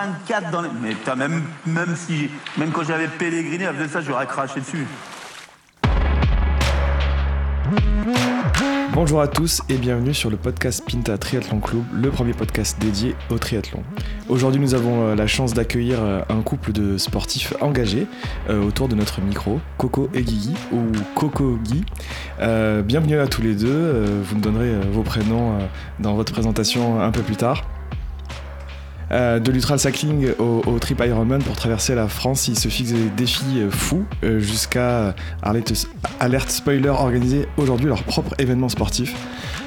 24 dans les. Mais même, même, si, même quand j'avais pèleriné, avec ça, j'aurais craché dessus. Bonjour à tous et bienvenue sur le podcast Pinta Triathlon Club, le premier podcast dédié au triathlon. Aujourd'hui, nous avons euh, la chance d'accueillir euh, un couple de sportifs engagés euh, autour de notre micro, Coco et Guigui, ou Coco Guy. bienvenue à tous les deux. vous me donnerez vos prénoms dans votre présentation un peu plus tard. Euh, de l'ultra cycling au, trip Ironman pour traverser la France. Ils se fixent des défis euh, fous euh, jusqu'à alerte, spoiler organiser aujourd'hui leur propre événement sportif.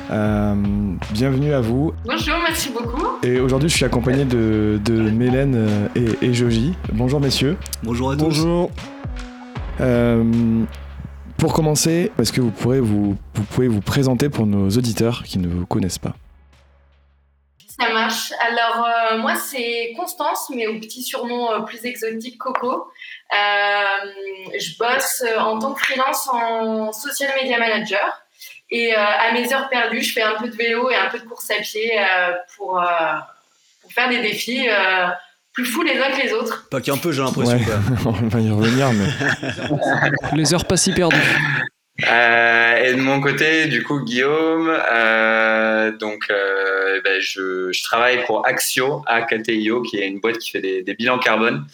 bienvenue à vous. Bonjour, merci beaucoup. Et aujourd'hui, je suis accompagné de, Mélène et, Joji. Bonjour, messieurs. Bonjour à tous. Bonjour. pour commencer, est-ce que vous, pourrez vous, vous pouvez vous présenter pour nos auditeurs qui ne vous connaissent pas? Ça marche. Alors, euh, moi, c'est Constance, mais au petit surnom euh, plus exotique, Coco. Euh, je bosse en tant que freelance en social media manager. Et à mes heures perdues, je fais un peu de vélo et un peu de course à pied pour, pour faire des défis plus fous les uns que les autres. Pas qu'un peu, j'ai l'impression. On va y revenir, mais. les heures pas si perdues. Euh, et de mon côté, du coup, Guillaume, euh, donc euh, ben, je, je, travaille pour Axio, AKTIO, qui est une boîte qui fait des, des bilans carbone.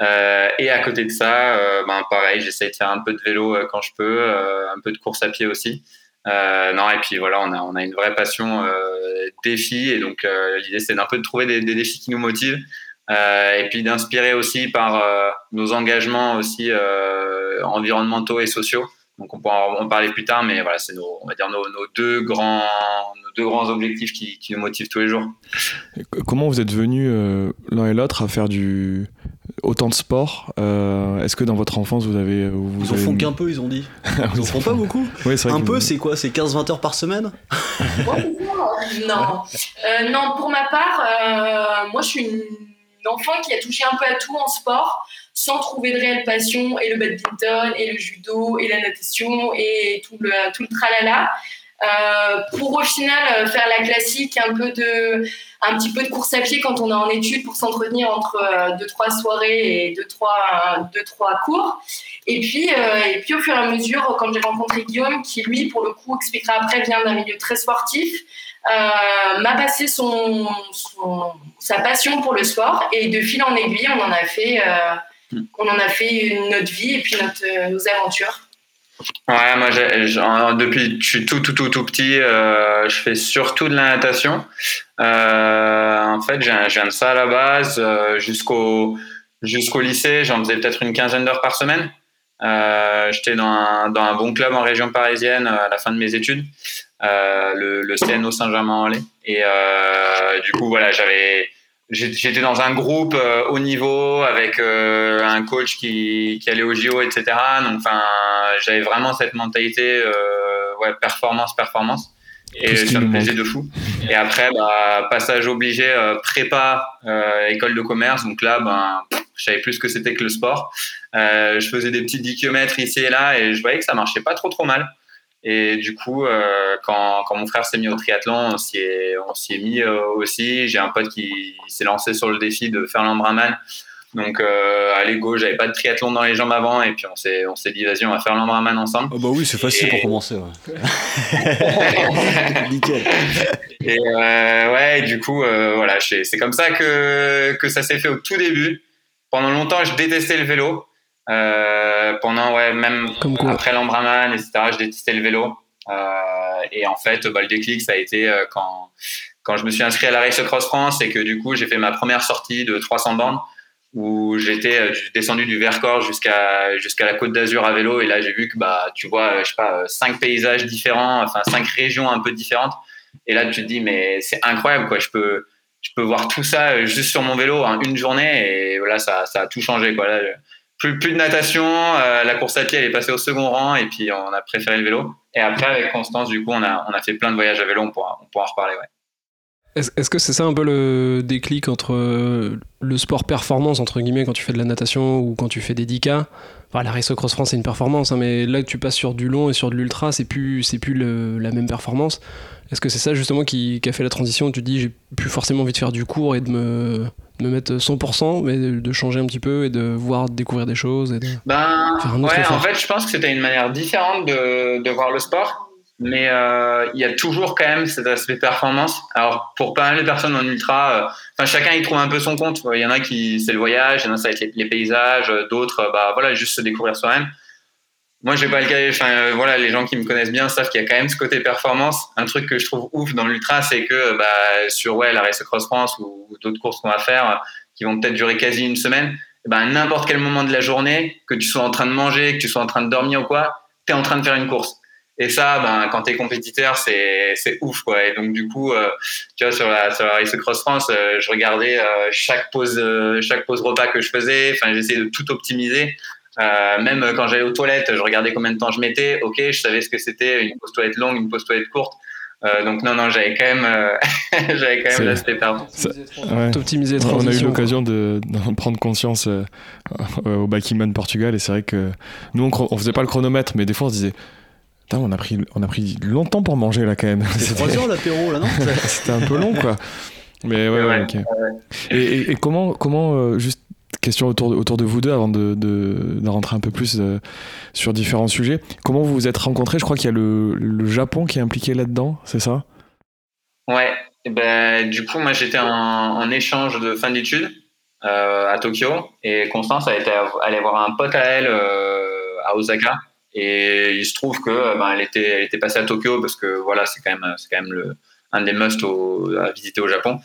Euh, et à côté de ça, euh, ben, pareil, j'essaie de faire un peu de vélo euh, quand je peux, un peu de course à pied aussi. non, et puis voilà, on a, on a une vraie passion défi, et donc l'idée c'est d'un peu de trouver des, des, défis qui nous motivent. et puis d'inspirer aussi par nos engagements aussi environnementaux et sociaux. Donc on pourra en parler plus tard, mais voilà, c'est nos, on va dire nos, deux grands, nos deux grands objectifs qui, qui, nous motivent tous les jours. comment vous êtes venus euh, l'un et l'autre à faire du autant de sport euh, Est-ce que dans votre enfance vous avez vous Ils en font qu'un peu, ils ont dit. Ils en font pas beaucoup. Oui, un peu, c'est quoi? C'est 15-20 heures par semaine? Non, euh, non. Pour ma part, moi je suis une enfant qui a touché un peu à tout en sport sans trouver de réelle passion, et le badminton, et le judo, et la natation, et tout le, tout le tralala. Euh, pour au final euh, faire la classique, un peu de, un petit peu de course à pied quand on est en études pour s'entretenir entre euh, deux trois soirées et deux trois, deux, trois cours. Et puis, et puis au fur et à mesure, quand j'ai rencontré Guillaume, qui lui, pour le coup, expliquera après, vient d'un milieu très sportif, m'a passé son, sa passion pour le sport et de fil en aiguille, on en a fait Hmm. on en a fait notre vie et puis euh, nos aventures. Ouais, moi, depuis que je suis tout, tout, tout, tout petit, euh, je fais surtout de la natation. Euh, en fait, je viens de ça à la base. jusqu'au jusqu'au lycée, j'en faisais peut-être une quinzaine d'heures par semaine. J'étais dans dans un bon club en région parisienne à la fin de mes études, le, le CNO Saint-Germain-en-Laye. Et du coup, voilà, j'avais j'étais dans un groupe euh, haut niveau avec euh, un coach qui, qui allait au JO, etc. Donc, enfin, j'avais vraiment cette mentalité, euh, ouais, performance, performance. Et ça me plaisait de fou. Et après, bah, passage obligé, prépa, école de commerce. Donc là, ben, je savais plus ce que c'était que le sport. je faisais des petits 10 km ici et là et je voyais que ça marchait pas trop trop mal. Et du coup, euh, quand, quand, mon frère s'est mis au triathlon, on s'y est, on s'y est mis euh, aussi. J'ai un pote qui s'est lancé sur le défi de faire l'embraman. Donc, euh, allez, go, j'avais pas de triathlon dans les jambes avant, et puis on s'est, on s'est dit, vas-y, on va faire l'embraman ensemble. Oh bah oui, c'est facile pour commencer. Nickel. Et euh, ouais, du coup, euh, voilà, c'est comme ça que, que ça s'est fait au tout début. Pendant longtemps, je détestais le vélo. Euh, pendant, ouais, même après l'embraman, etc., je détestais le vélo. Euh, et en fait, bah, le déclic, ça a été euh, quand, quand je me suis inscrit à la Race Cross France et que du coup j'ai fait ma première sortie de 300 bandes où j'étais descendu du Vercors jusqu'à jusqu'à la Côte d'Azur à vélo. Et là j'ai vu que bah tu vois je sais pas cinq paysages différents enfin cinq régions un peu différentes. Et là tu te dis mais c'est incroyable quoi. Je peux je peux voir tout ça juste sur mon vélo en une journée. Et voilà ça ça a tout changé quoi. Là, plus, plus de natation euh, la course à pied elle est passée au second rang et puis on a préféré le vélo. Et après avec Constance du coup on a on a fait plein de voyages à vélo on pourra on pourra en reparler ouais. Est-ce que c'est ça un peu le déclic entre euh, le sport performance, entre guillemets, quand tu fais de la natation ou quand tu fais des 10K enfin, La Race Cross France, c'est une performance, hein, mais là, tu passes sur du long et sur de l'ultra, c'est plus, plus la même performance. Est-ce que c'est ça justement qui, a fait la transition Tu dis, j'ai plus forcément envie de faire du cours et de me, me mettre 100%, mais de, changer un petit peu et de voir, découvrir des choses et de ben, faire un autre ouais, En fait, je pense que c'était une manière différente de, de voir le sport mais euh, il y a toujours quand même cet aspect performance. Alors pour pas mal de personnes en ultra, euh, enfin chacun y trouve un peu son compte. Il y en a qui c'est le voyage, il y en a ça va être les, paysages, d'autres bah voilà juste se découvrir soi-même. Moi j'ai pas le cas. Enfin euh, voilà les gens qui me connaissent bien savent qu'il y a quand même ce côté performance. Un truc que je trouve ouf dans l'ultra, c'est que bah, sur ouais la Race Cross France ou, d'autres courses qu'on va faire qui vont peut-être durer quasi une semaine, bah, n'importe quel moment de la journée, que tu sois en train de manger, que tu sois en train de dormir ou quoi, tu es en train de faire une course. Et ça, ben, quand tu es compétiteur, c'est, c'est ouf. Quoi. Et donc, du coup, euh, tu vois, sur la, sur la Race Cross France, euh, je regardais euh, chaque, pause, chaque pause repas que je faisais. Enfin, j'essayais de tout optimiser. Même quand j'allais aux toilettes, je regardais combien de temps je mettais. Ok, je savais ce que c'était une pause toilette longue, une pause toilette courte. donc non, non, j'avais quand même, j'avais quand même l'aspect performance. On a eu l'occasion de, d'en prendre conscience au Bakiman Portugal et c'est vrai que nous on, on faisait pas le chronomètre, mais des fois on se disait on a pris, on a pris longtemps pour manger là quand même. C'était 3 heures l'apéro là, non C'était un peu long quoi. Mais ouais, ouais, ok. Et, et, comment, comment euh, juste question autour de, autour de vous deux avant de, de, rentrer un peu plus euh, sur différents sujets. Comment vous vous êtes rencontrés? Je crois qu'il y a le, le, Japon qui est impliqué là-dedans, c'est ça? Ouais. Et ben, du coup, moi j'étais en, échange de fin d'études euh, à Tokyo et Constance a été allée voir un pote à elle à Osaka et il se trouve que ben, était, elle était passée à Tokyo parce que voilà, c'est quand même, c'est quand même le, un des must à visiter au Japon.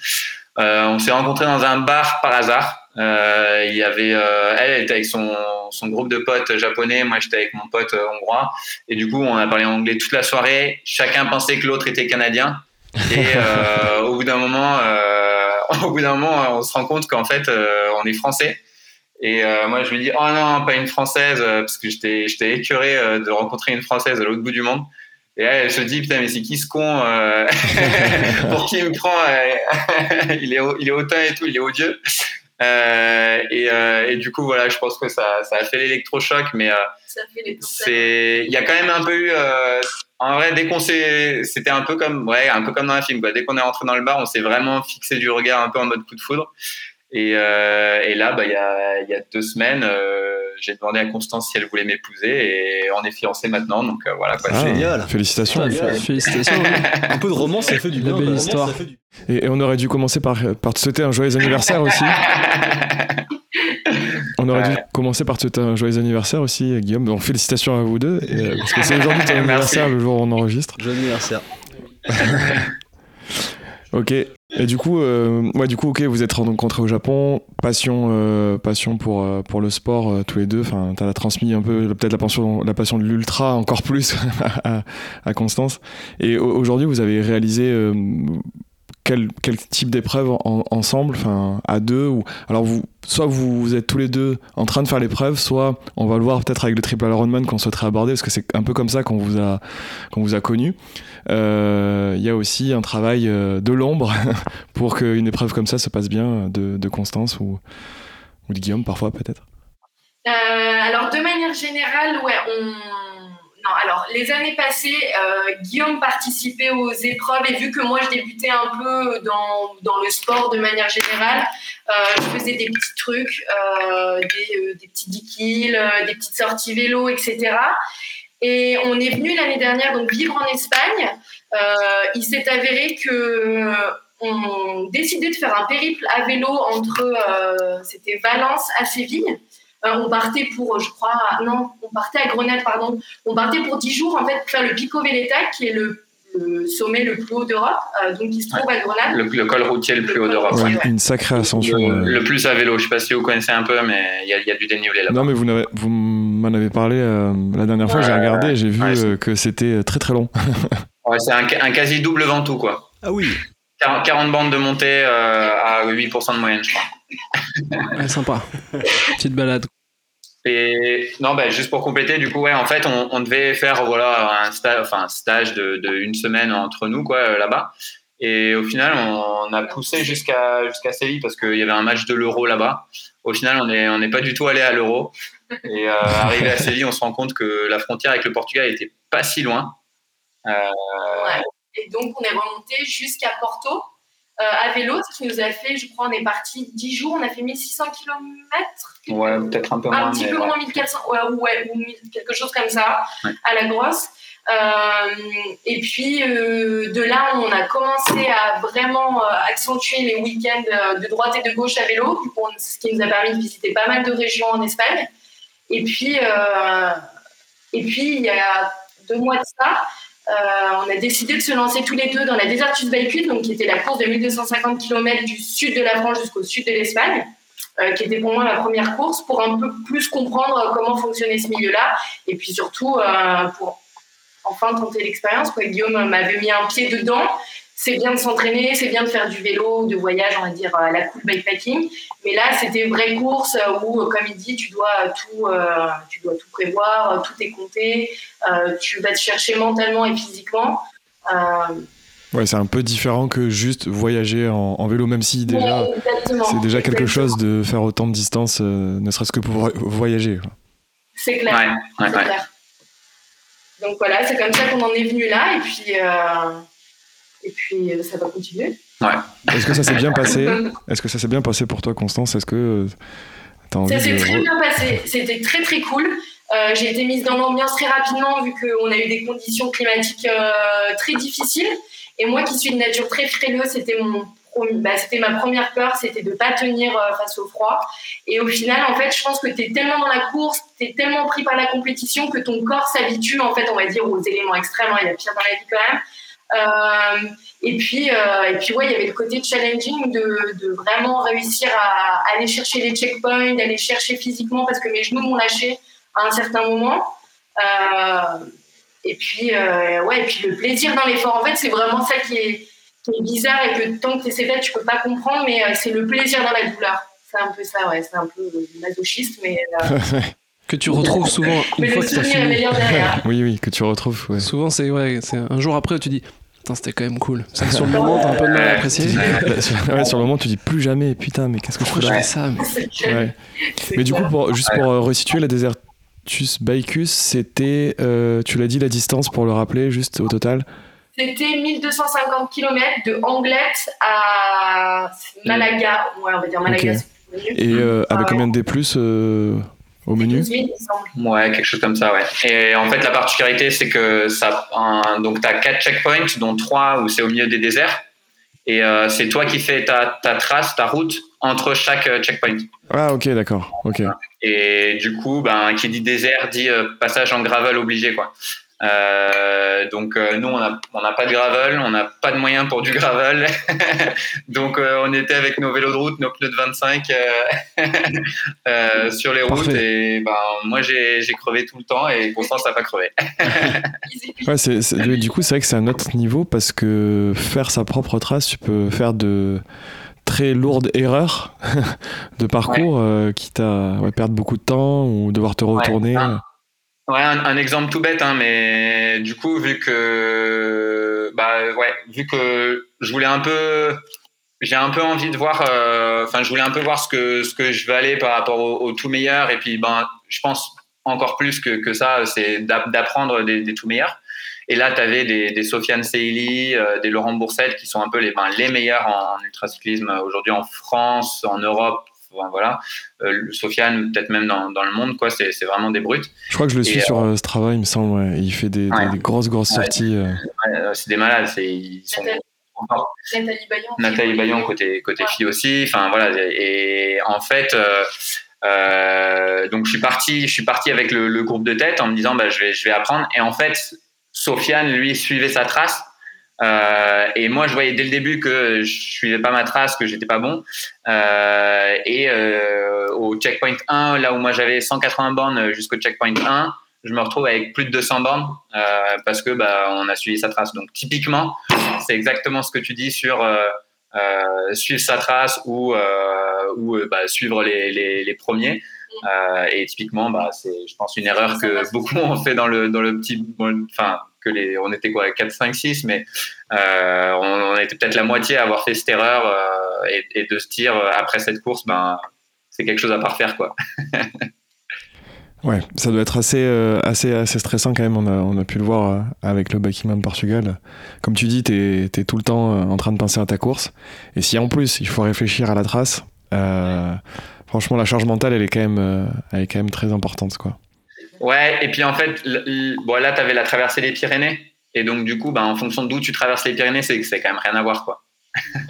Euh, on s'est rencontrés dans un bar par hasard. Euh, il y avait, euh, elle, était avec son, son groupe de potes japonais, moi j'étais avec mon pote hongrois, et du coup on a parlé anglais toute la soirée. Chacun pensait que l'autre était canadien, et au bout d'un moment, au bout d'un moment, on se rend compte qu'en fait on est français. Et euh, moi, je lui dis, oh non, pas une française, euh, parce que j'étais, j'étais écœuré euh, de rencontrer une française à l'autre bout du monde. Et elle, elle se dit, putain, mais c'est qui ce con Pour qui il me prend il, est, il est hautain et tout, il est odieux. Et, et, du coup, voilà, je pense que ça, ça a fait l'électrochoc, mais c'est, il y a quand même un peu eu. en vrai, dès qu'on s'est, c'était un peu comme, ouais, un peu comme dans un film. Quoi. Dès qu'on est rentré dans le bar, on s'est vraiment fixé du regard un peu en mode coup de foudre. Et, euh, et là, bah, il, y a, il y a deux semaines, euh, j'ai demandé à Constance si elle voulait m'épouser et on est fiancés maintenant. Donc euh, voilà, quoi. Ah, génial. Félicitations. Félicitations. un peu de romance, ça fait du bien. belle histoire. Et, on aurait dû commencer par, par te souhaiter un joyeux anniversaire aussi. on aurait dû commencer par te souhaiter un joyeux anniversaire aussi, Guillaume. Donc félicitations à vous deux. parce que c'est aujourd'hui ton anniversaire, le jour où on enregistre. Joyeux anniversaire. ok. Et du coup, euh, ouais, du coup, ok, vous êtes rencontrés au Japon, passion, euh, passion pour euh, pour le sport tous les deux. Enfin, t'as transmis un peu peut-être la passion, la passion de l'ultra encore plus à, à, Constance. Et aujourd'hui, vous avez réalisé quel, quel type d'épreuve ensemble, enfin à deux ou alors vous, soit vous, êtes tous les deux en train de faire l'épreuve, soit on va le voir peut-être avec le triple Ironman qu'on souhaiterait aborder parce que c'est un peu comme ça qu'on vous a qu'on vous a connu. Euh, il y a aussi un travail euh, de l'ombre pour qu'une épreuve comme ça se passe bien de, de Constance ou, de Guillaume parfois peut-être. Euh, alors de manière générale, ouais, on non, alors les années passées, euh, Guillaume participait aux épreuves et vu que moi je débutais un peu dans, dans le sport de manière générale, euh, je faisais des petits trucs, euh, des, des, petits 10 kills, des petites sorties vélo, etc. Et on est venu l'année dernière donc vivre en Espagne. il s'est avéré que on décidait de faire un périple à vélo entre, c'était Valence à Séville. Euh, on partait pour, je crois, non, on partait à Grenade, pardon. On partait pour 10 jours, en fait, pour faire le Pico Veleta, qui est le, le sommet le plus haut d'Europe, euh, donc qui se trouve à Grenade. Le, le col routier le plus haut d'Europe. Ouais, ouais. une, sacrée ascension. Le, euh. le plus à vélo. Je sais pas si vous connaissez un peu, mais il y, a- il y a du dénivelé là-bas. Non, mais vous, n'avez- vous m'en avez parlé euh, la dernière fois, Ouais, j'ai regardé et j'ai vu euh, que c'était très très long. Ouais, c'est un, un quasi double ventoux, quoi. Ah oui. 40, 40 bandes de montée euh, à 8% de moyenne, je crois. Ouais, sympa. Petite balade. Et non, bah, juste pour compléter, du coup, ouais, en fait, on, on devait faire voilà un stage, enfin un stage de, de une semaine entre nous, quoi, euh, là-bas. Et au final, on, on a poussé jusqu'à jusqu'à Séville parce qu'il y avait un match de l'Euro là-bas. Au final, on n'est on n'est pas du tout allé à l'Euro. Et euh, arrivé à Séville, on se rend compte que la frontière avec le Portugal était pas si loin. Euh, Ouais. Et donc, on est remonté jusqu'à Porto à vélo, ce qui nous a fait, je crois, on est parti 10 jours, on a fait 1600 km. ouais, peut-être un peu moins. un petit peu ouais. moins 1400, ouais, ouais, ou 1000, quelque chose comme ça, Ouais. à la grosse. Euh, et puis euh, de là, on a commencé à vraiment euh, accentuer les week-ends euh, de droite et de gauche à vélo, ce qui nous a permis de visiter pas mal de régions en Espagne. Et puis, euh, et puis il y a deux mois de ça, euh, on a décidé de se lancer tous les deux dans la Desertus Bike donc qui était la course de 1250 km du sud de la France jusqu'au sud de l'Espagne euh, qui était pour moi ma première course, pour un peu plus comprendre euh, comment fonctionnait ce milieu-là, et puis surtout euh, pour enfin tenter l'expérience. Guillaume m'avait mis un pied dedans. C'est bien de s'entraîner, c'est bien de faire du vélo, de voyage, on va dire, à la cool bikepacking. Mais là, c'était une vraie course euh, où, euh, comme il dit, tu dois tout, euh, tu dois tout prévoir, euh, tout est compté, euh, tu vas te chercher mentalement et physiquement. Euh, Ouais, c'est un peu différent que juste voyager en, en vélo, même si déjà ouais, c'est déjà quelque Exactement. chose de faire autant de distance, euh, ne serait-ce que pour vo- voyager. C'est clair. Ouais, ouais, C'est ouais. clair. Donc voilà, c'est comme ça qu'on en est venu là, et puis, euh, et puis euh, ça va continuer. Est-ce que ça s'est bien passé Est-ce que ça s'est bien passé pour toi, Constance Est-ce que euh, t'as envie Ça s'est de très bien passé, c'était très très cool. Euh, j'ai été mise dans l'ambiance très rapidement vu qu'on a eu des conditions climatiques euh, très difficiles. Et moi qui suis de nature très frileux, c'était mon bah, c'était ma première peur, c'était de pas tenir euh, face au froid. Et au final, en fait, je pense que tu es tellement dans la course, tu es tellement pris par la compétition que ton corps s'habitue, en fait, on va dire, aux éléments extrêmes. hein, Il y a pire dans la vie quand même. Euh, et puis, euh, et puis ouais, il y avait le côté challenging de, de vraiment réussir à aller chercher les checkpoints, d'aller chercher physiquement parce que mes genoux m'ont lâché à un certain moment. Euh, et puis, euh, ouais, et puis le plaisir dans l'effort, en fait, c'est vraiment ça qui est, qui est bizarre et que tant que tu essaies d'être, tu peux pas comprendre, mais euh, c'est le plaisir dans la douleur. C'est un peu ça, ouais, c'est un peu masochiste, mais, euh, Que tu retrouves souvent une mais fois le que souvenir est fini. meilleur derrière. Oui, oui, que tu retrouves. ouais. Souvent, c'est ouais, c'est un jour après où tu dis c'était quand même cool. C'est que sur le moment, t'as un peu de mal à apprécier. sur, ouais, sur le moment, tu dis plus jamais, putain, mais qu'est-ce que je fais je fais là ça mais-. Ouais. Mais du coup, pour, juste pour euh, resituer, la Desertus Bicus, c'était, euh, tu l'as dit, la distance pour le rappeler, juste au total C'était 1250 km de Anglette à Malaga. Ouais, on va dire Malaga. Et euh, avec Ah combien de D plus euh, au menu 12 000, il me semble. Ouais, quelque chose comme ça, ouais. Et en fait, la particularité, c'est que ça, un- donc, tu as quatre checkpoints, dont trois où c'est au milieu des déserts. Et euh, c'est toi qui fais ta, ta trace, ta route entre chaque euh, checkpoint. Ah, ok, d'accord. Ok. Et du coup, ben, qui dit désert dit euh, passage en gravel obligé, quoi. Euh, donc euh, nous, on n'a on pas de gravel, on n'a pas de moyens pour du gravel. donc euh, on était avec nos vélos de route, nos pneus de 25 euh, euh, sur les routes. Parfait. Et ben, moi, j'ai crevé tout le temps et Constance n'a pas crevé. Ouais, c'est, c'est- du coup, c'est vrai que c'est un autre niveau parce que faire sa propre trace, tu peux faire de très lourdes erreurs de parcours, euh, quitte à ouais, perdre beaucoup de temps ou devoir te retourner. Ah. Ouais, un, exemple tout bête, hein, mais du coup, vu que, bah, ouais, vu que je voulais un peu, j'ai un peu envie de voir, euh, enfin, je voulais un peu voir ce que ce que je aller par rapport au, tout meilleur, et puis, ben, je pense encore plus que, que ça, c'est d'app- d'apprendre des, tout meilleurs. Et là, tu avais des, des Sofiane Seili, euh, des Laurent Boursette, qui sont un peu les, ben, les meilleurs en, en ultracyclisme aujourd'hui en France, en Europe. Enfin, voilà, euh, Sofiane, peut-être même dans, dans le monde, quoi. C'est c'est vraiment des brutes. Je crois que je le suis Et, sur euh, Strava, il me semble. ouais. Il fait des, des- Ouais. des grosses, grosses Ouais. sorties. euh. Euh, c'est des malades. C'est ils sont Nathalie, Bayon. Nathalie Bayon côté côté Ouais. fille aussi. Enfin voilà. Et en fait, euh, euh, donc je suis parti, je suis parti avec le, le groupe de tête en me disant bah je vais je vais apprendre. Et en fait, Sofiane lui suivait sa trace. Euh, et moi, je voyais dès le début que je suivais pas ma trace, que j'étais pas bon. Euh, et euh, au checkpoint 1, là où moi j'avais 180 bornes jusqu'au checkpoint 1, je me retrouve avec plus de 200 bornes euh, parce que bah, on a suivi sa trace. Donc typiquement, c'est exactement ce que tu dis sur euh, euh, suivre sa trace ou, euh, ou euh, bah, suivre les, les, les premiers. Euh, et typiquement, bah, c'est, je pense, une erreur que beaucoup ont fait dans le, dans le petit. Enfin, que les, on était quoi, 4, 5, 6, mais euh, on, on était peut-être la moitié à avoir fait cette erreur euh, et, et de se dire euh, après cette course, ben, c'est quelque chose à parfaire, quoi. Ouais, ça doit être assez, assez, assez stressant quand même. On a, on a pu le voir avec le Buckingham Portugal. Comme tu dis, t'es es tout le temps en train de penser à ta course. Et si en plus il faut réfléchir à la trace, franchement, la charge mentale, elle est quand même, elle est quand même très importante, quoi. Ouais, et puis en fait, bon, là, tu avais la traversée des Pyrénées. Et donc, du coup, ben, en fonction d'où tu traverses les Pyrénées, c'est que c'est quand même rien à voir, quoi.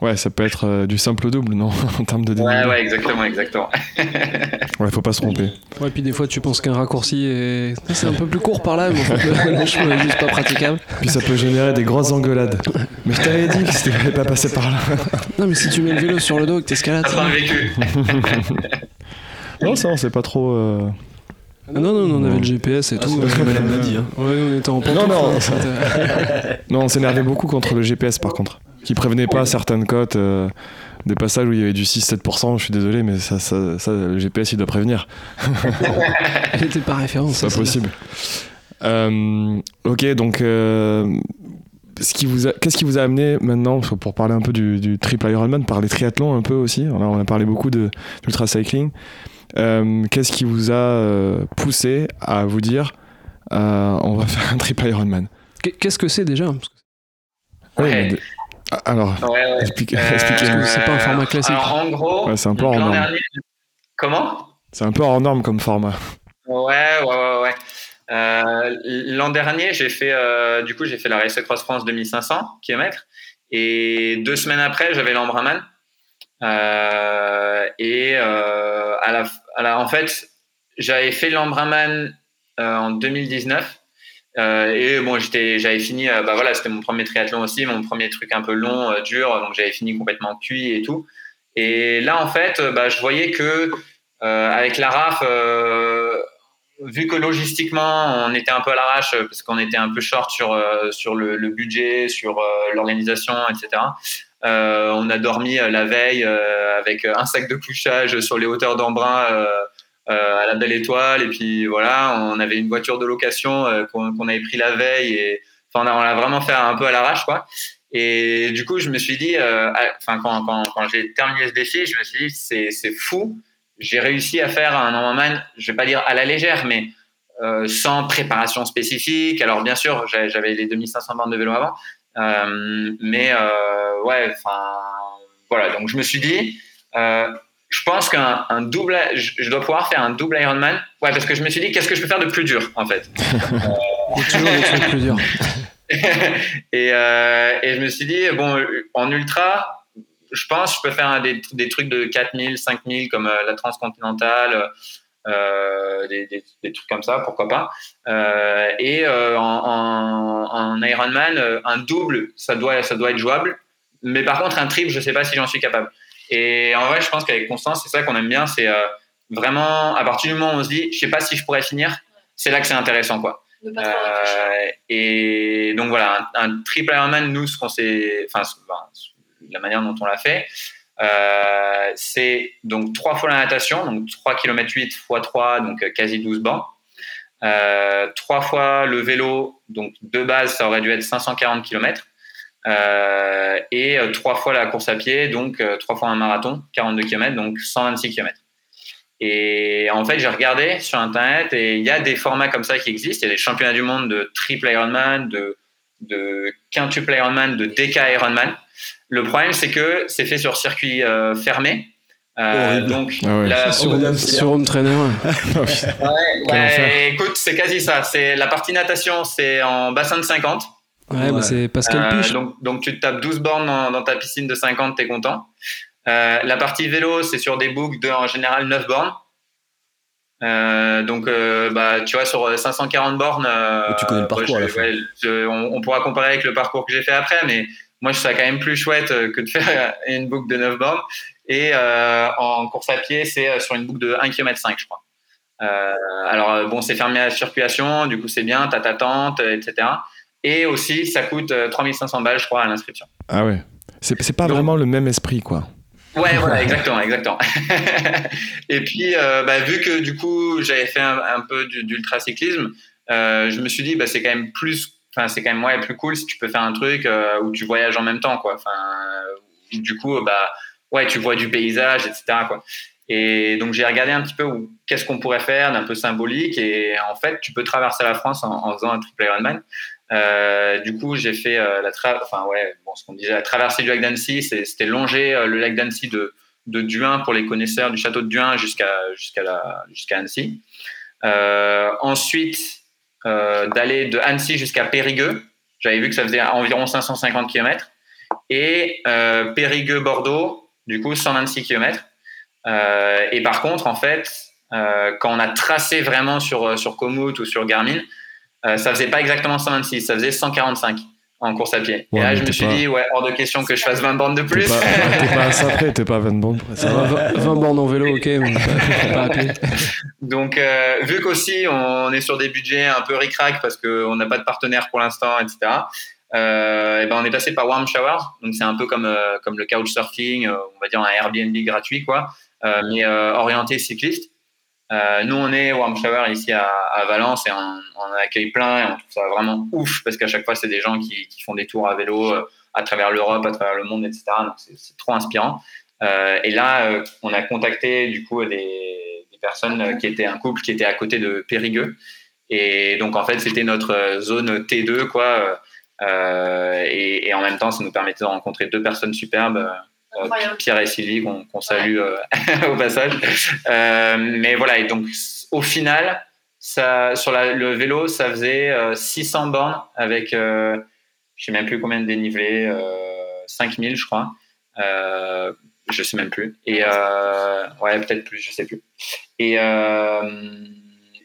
Ouais, ça peut être euh, du simple au double, non? En termes de Ouais, dénivelé. ouais, exactement, exactement. Ouais, faut pas se tromper. Ouais, puis des fois tu penses qu'un raccourci est. C'est un peu plus court par là, mais en fait le, le chemin est juste pas praticable. Puis ça peut générer des grosses engueulades. Mais je t'avais dit que c'était pas passer par là. Non, mais si tu mets le vélo sur le dos et que t'escalades. Ça un vécu. Non, ça, on sait pas trop. euh, Non, non, non, on avait le GPS et Ah, tout. c'est madame dit, hein. Ouais, on était en Non, hein, Non, on s'énervait beaucoup contre le GPS par contre. Qui prévenait pas certaines cotes, euh, des passages où il y avait du 6-7%, je suis désolé, mais ça, ça, ça, le GPS il doit prévenir. Elle était pas référence. C'est pas possible. Euh, ok, donc euh, ce qui vous qu'est-ce qui vous a amené maintenant, pour parler un peu du, du triple Ironman, parler triathlon un peu aussi, on a parlé beaucoup de- d'ultra cycling, Euh, qu'est-ce qui vous a euh, poussé à vous dire euh, on va faire un triple Ironman? Qu'est- Qu'est-ce que c'est déjà? Parce que Oui, Ouais. Ah, Alors, Ouais, ouais. explique- Euh, c'est pas un format classique. Alors, en gros, Ouais, c'est un peu hors l'an norme. dernier. Comment? C'est un peu hors norme comme format. Ouais, ouais, ouais, ouais. Euh, L'an dernier, j'ai fait, euh, du coup, j'ai fait la Race Cross France 2500 km. Et deux semaines après, j'avais l'Ambraman. Euh, et euh, à la, à la, en fait, j'avais fait l'Ambraman euh, en 2019. Euh, et bon, j'étais, j'avais fini, euh, bah voilà, c'était mon premier triathlon aussi, mon premier truc un peu long, euh, dur, donc j'avais fini complètement cuit et tout. Et là, en fait, bah, je voyais que avec la RAF, vu que logistiquement, on était un peu à l'arrache parce qu'on était un peu short sur, sur le, le budget, sur l'organisation, etc. Euh, on a dormi euh, la veille euh, avec un sac de couchage sur les hauteurs d'Embrun à la Belle Étoile. Et puis voilà, on avait une voiture de location qu'on avait pris la veille. Et enfin, on a, on a vraiment fait un peu à l'arrache, quoi. Et du coup, je me suis dit, quand, j'ai terminé ce défi, je me suis dit, c'est fou. J'ai réussi à faire un Ironman, je vais pas dire à la légère, mais sans préparation spécifique. Alors bien sûr, j'avais les 2500 bornes de vélo avant, mais euh, ouais, enfin voilà. Donc je me suis dit, euh, je pense qu'un un double, je, dois pouvoir faire un double Ironman. Ouais, parce que je me suis dit, qu'est-ce que je peux faire de plus dur en fait? Toujours des trucs plus durs. et, euh, et je me suis dit, bon, en ultra, je pense que je peux faire des, des trucs de 4000, 5000 comme euh, la transcontinentale, euh, des, des, des trucs comme ça, pourquoi pas. Euh, et euh, en, en, en Ironman, euh, un double, ça doit, ça doit être jouable. Mais par contre, un triple, je sais pas si j'en suis capable. Et en vrai, je pense qu'avec Constance, c'est ça qu'on aime bien, c'est euh, vraiment, à partir du moment où on se dit, je sais pas si je pourrais finir, c'est là que c'est intéressant, quoi. Ne. Euh, et donc voilà, un, un triple Ironman, nous, ce qu'on s'est, enfin, ce- enfin, la manière dont on l'a fait, euh, c'est donc trois fois la natation, donc 3 km 8 x 3, donc euh, quasi 12 bancs. Euh, trois fois le vélo, donc de base, ça aurait dû être 540 km. Euh, et euh, trois fois la course à pied, donc trois fois un marathon, 42 km, donc 126 km. Et en fait, j'ai regardé sur Internet et il y a des formats comme ça qui existent. Il y a des championnats du monde de triple Ironman, de, de quintuple Ironman, de déca Ironman. Le problème, c'est que c'est fait sur circuit euh, fermé. Euh, donc, Ah ouais. la- Sur, Home Trainer. ouais. Ouais, enfer. écoute, c'est quasi ça. C'est la partie natation, c'est en bassin de 50. Ouais, Ouais. bah c'est Pascal Euh, Piche. donc, donc tu te tapes 12 bornes dans, dans ta piscine de 50, t'es content. Euh, la partie vélo, c'est sur des boucles de en général 9 bornes. Euh, donc, euh, bah, tu vois, sur 540 bornes, euh, tu connais le parcours à la je- fin. ouais, je- on, on pourra comparer avec le parcours que j'ai fait après, mais moi, je trouve ça quand même plus chouette euh, que de faire une boucle de 9 bornes. Et euh, en course à pied, c'est euh, sur une boucle de 1 km 5, je crois. Euh, alors, bon, c'est fermé à la circulation, du coup, c'est bien, t'as ta tente, etc. Et aussi, ça coûte euh, 3500 balles, je crois, à l'inscription. Ah ouais. C'est pas Donc- vraiment le même esprit, quoi. Ouais, voilà, exactement, exactement. et puis, euh, bah, vu que du coup, j'avais fait un, un peu du- d'ultracyclisme, euh, je me suis dit, bah, c'est quand même plus, c'est quand même ouais, plus cool si tu peux faire un truc euh, où tu voyages en même temps, quoi. Enfin, euh, du coup, bah, ouais, tu vois du paysage, etc.. Et donc, j'ai regardé un petit peu qu'est-ce qu'on pourrait faire d'un peu symbolique. Et en fait, tu peux traverser la France en, faisant un triple Ironman. Euh, du coup, j'ai fait euh, la traversée du lac d'Annecy, c'était longer le lac d'Annecy de, de Duin pour les connaisseurs du château de Duin jusqu'à jusqu'à jusqu'à Annecy. Ensuite, d'aller de Annecy jusqu'à Périgueux. J'avais vu que ça faisait environ 550 km. Et euh, Périgueux-Bordeaux, du coup, 126 km. Euh, et par contre, en fait, euh, quand on a tracé vraiment sur, sur ou sur Garmin, euh, ça faisait pas exactement 126, ça faisait 145 en course à pied. Ouais, et là, je me suis pas- dit, ouais, hors de question que je fasse 20 bandes de T'es plus. pas, t'es pas à ça près, t'es pas à 20 bandes près, ça va. 20, 20 bornes en vélo, ok, mais pas, pas à pied. Donc, euh, vu qu'aussi on est sur des budgets un peu ric-rac parce qu'on n'a pas de partenaire pour l'instant, etc., euh, et ben on est passé par Warm Showers. Donc, c'est un peu comme, euh, comme le couchsurfing, on va dire un Airbnb gratuit, quoi, mais orienté cycliste. Euh, nous, on est Warm Shower ici à, à Valence et on, on accueille plein et on trouve ça vraiment ouf parce qu'à chaque fois, c'est des gens qui, qui font des tours à vélo euh, à travers l'Europe, à travers le monde, etc. Donc, c'est trop inspirant. Euh, et là, euh, on a contacté du coup des, des personnes euh, qui étaient un couple qui était à côté de Périgueux. Et donc, en fait, c'était notre euh, zone T2, quoi. Et, et en même temps, ça nous permettait de rencontrer deux personnes superbes. Euh, Incroyable. Pierre et Sylvie, qu'on salue euh, au passage. Euh, mais voilà, et donc au final, ça, sur la- le vélo, ça faisait euh, 600 bornes avec, euh, je sais même plus combien de dénivelé, euh, 5000 je crois. Euh, je sais même plus. Et euh, ouais, peut-être plus, je sais plus. Et, euh,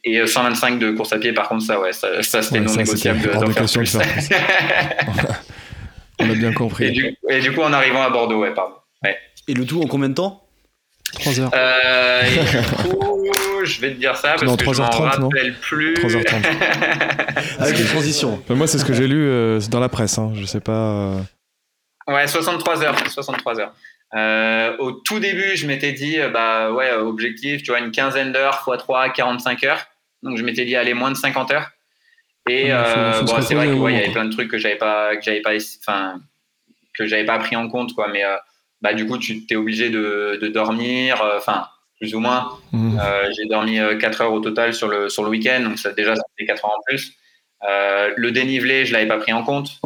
et 125 de course à pied, par contre, ça, ouais, ça, ça c'était Ouais, non ça, négociable de- de faire plus. On a bien et, compris. du, et du coup, en arrivant à Bordeaux, ouais, pardon. Et le tout en combien de temps? 3 heures. Euh, et du coup, je vais te dire ça parce Non, que je m'en 3h30, non rappelle plus. 3h30. Avec les transitions. Enfin, moi, c'est ce que j'ai lu euh, dans la presse, hein, je sais pas. euh, Ouais, 63 heures. 63 heures. Euh, au tout début, je m'étais dit, bah ouais, objectif, tu vois, une quinzaine d'heures x 3, 45 heures. Donc je m'étais dit, allez, moins de 50 heures. Et euh, bon, c'est vrai reposer que un ouais, il y avait plein de trucs que j'avais pas, que j'avais pas, enfin, que j'avais pas pris en compte, quoi. Mais euh, bah du coup, tu t'es obligé de, de dormir, euh, enfin, plus ou moins. Euh, j'ai dormi 4 heures au total sur le, sur le week-end, donc ça, déjà, ça fait 4 heures en plus. Euh, le dénivelé, je l'avais pas pris en compte.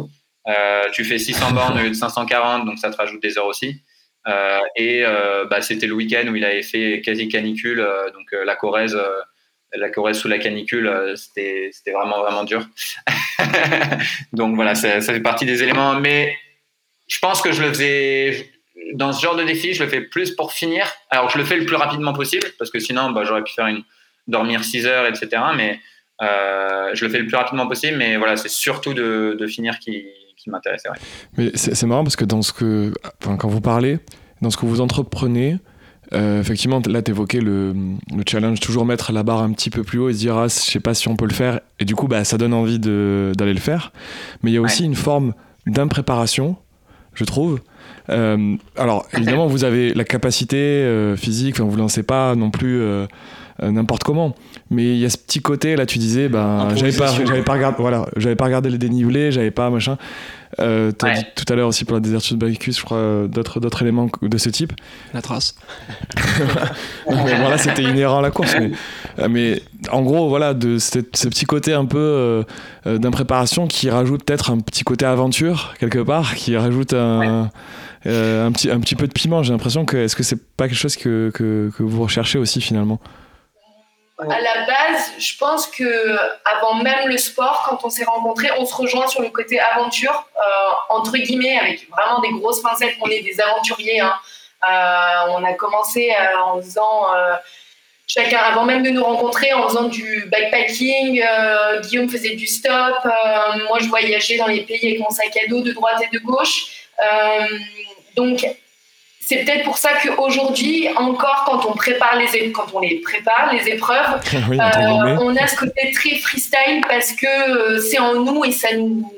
Euh, tu fais 600 bornes au lieu de 540, donc ça te rajoute des heures aussi. Et bah, c'était le week-end où il avait fait quasi canicule, donc la Corrèze, la Corrèze sous la canicule, euh, c'était vraiment vraiment dur. donc voilà, ça, fait partie des éléments. Mais je pense que je le faisais dans ce genre de défi, je le fais plus pour finir. Alors je le fais le plus rapidement possible parce que sinon, bah, j'aurais pu faire une dormir 6 heures, etc. Mais euh, je le fais le plus rapidement possible. Mais voilà, c'est surtout de, finir qui, qui m'intéresse. ouais. Mais c'est marrant parce que dans ce que, quand vous parlez, dans ce que vous entreprenez, euh, effectivement, là, tu évoquais le, le challenge, toujours mettre la barre un petit peu plus haut et se dire, ah, je sais pas si on peut le faire. Et du coup, bah, ça donne envie d'aller le faire. Mais il y a aussi une forme d'impréparation, je trouve. Euh, alors, évidemment, vous avez la capacité euh, physique, enfin, vous ne lancez pas non plus euh, n'importe comment. Mais il y a ce petit côté, là, tu disais, ben, j'avais pas, pas regardé, voilà, j'avais pas regardé les dénivelés, j'avais pas machin. Euh, T'as Ouais. dit tout à l'heure aussi pour la désertion de Bacchus, je crois, euh, d'autres, d'autres éléments de ce type. La trace. Voilà, c'était inhérent à la course. Mais, euh, mais en gros, voilà, de ce, ce petit côté un peu euh, euh, d'impréparation qui rajoute peut-être un petit côté aventure, quelque part, qui rajoute un, euh, un, petit, un petit peu de piment. J'ai l'impression que, est-ce que c'est pas quelque chose que, que, que vous recherchez aussi finalement? À la base, je pense que avant même le sport, quand on s'est rencontrés, on se rejoint sur le côté aventure, euh, entre guillemets, avec vraiment des grosses pincettes. On est des aventuriers. hein. Euh, on a commencé euh, en euh, chacun, avant même de nous rencontrer, en faisant du backpacking, Guillaume faisait du stop, moi je voyageais dans les pays avec mon sac à dos de droite et de gauche. Donc c'est peut-être pour ça qu'aujourd'hui, encore quand on prépare les quand on les prépare les épreuves, Oui, euh, on a ce côté très freestyle parce que euh, c'est en nous et ça nous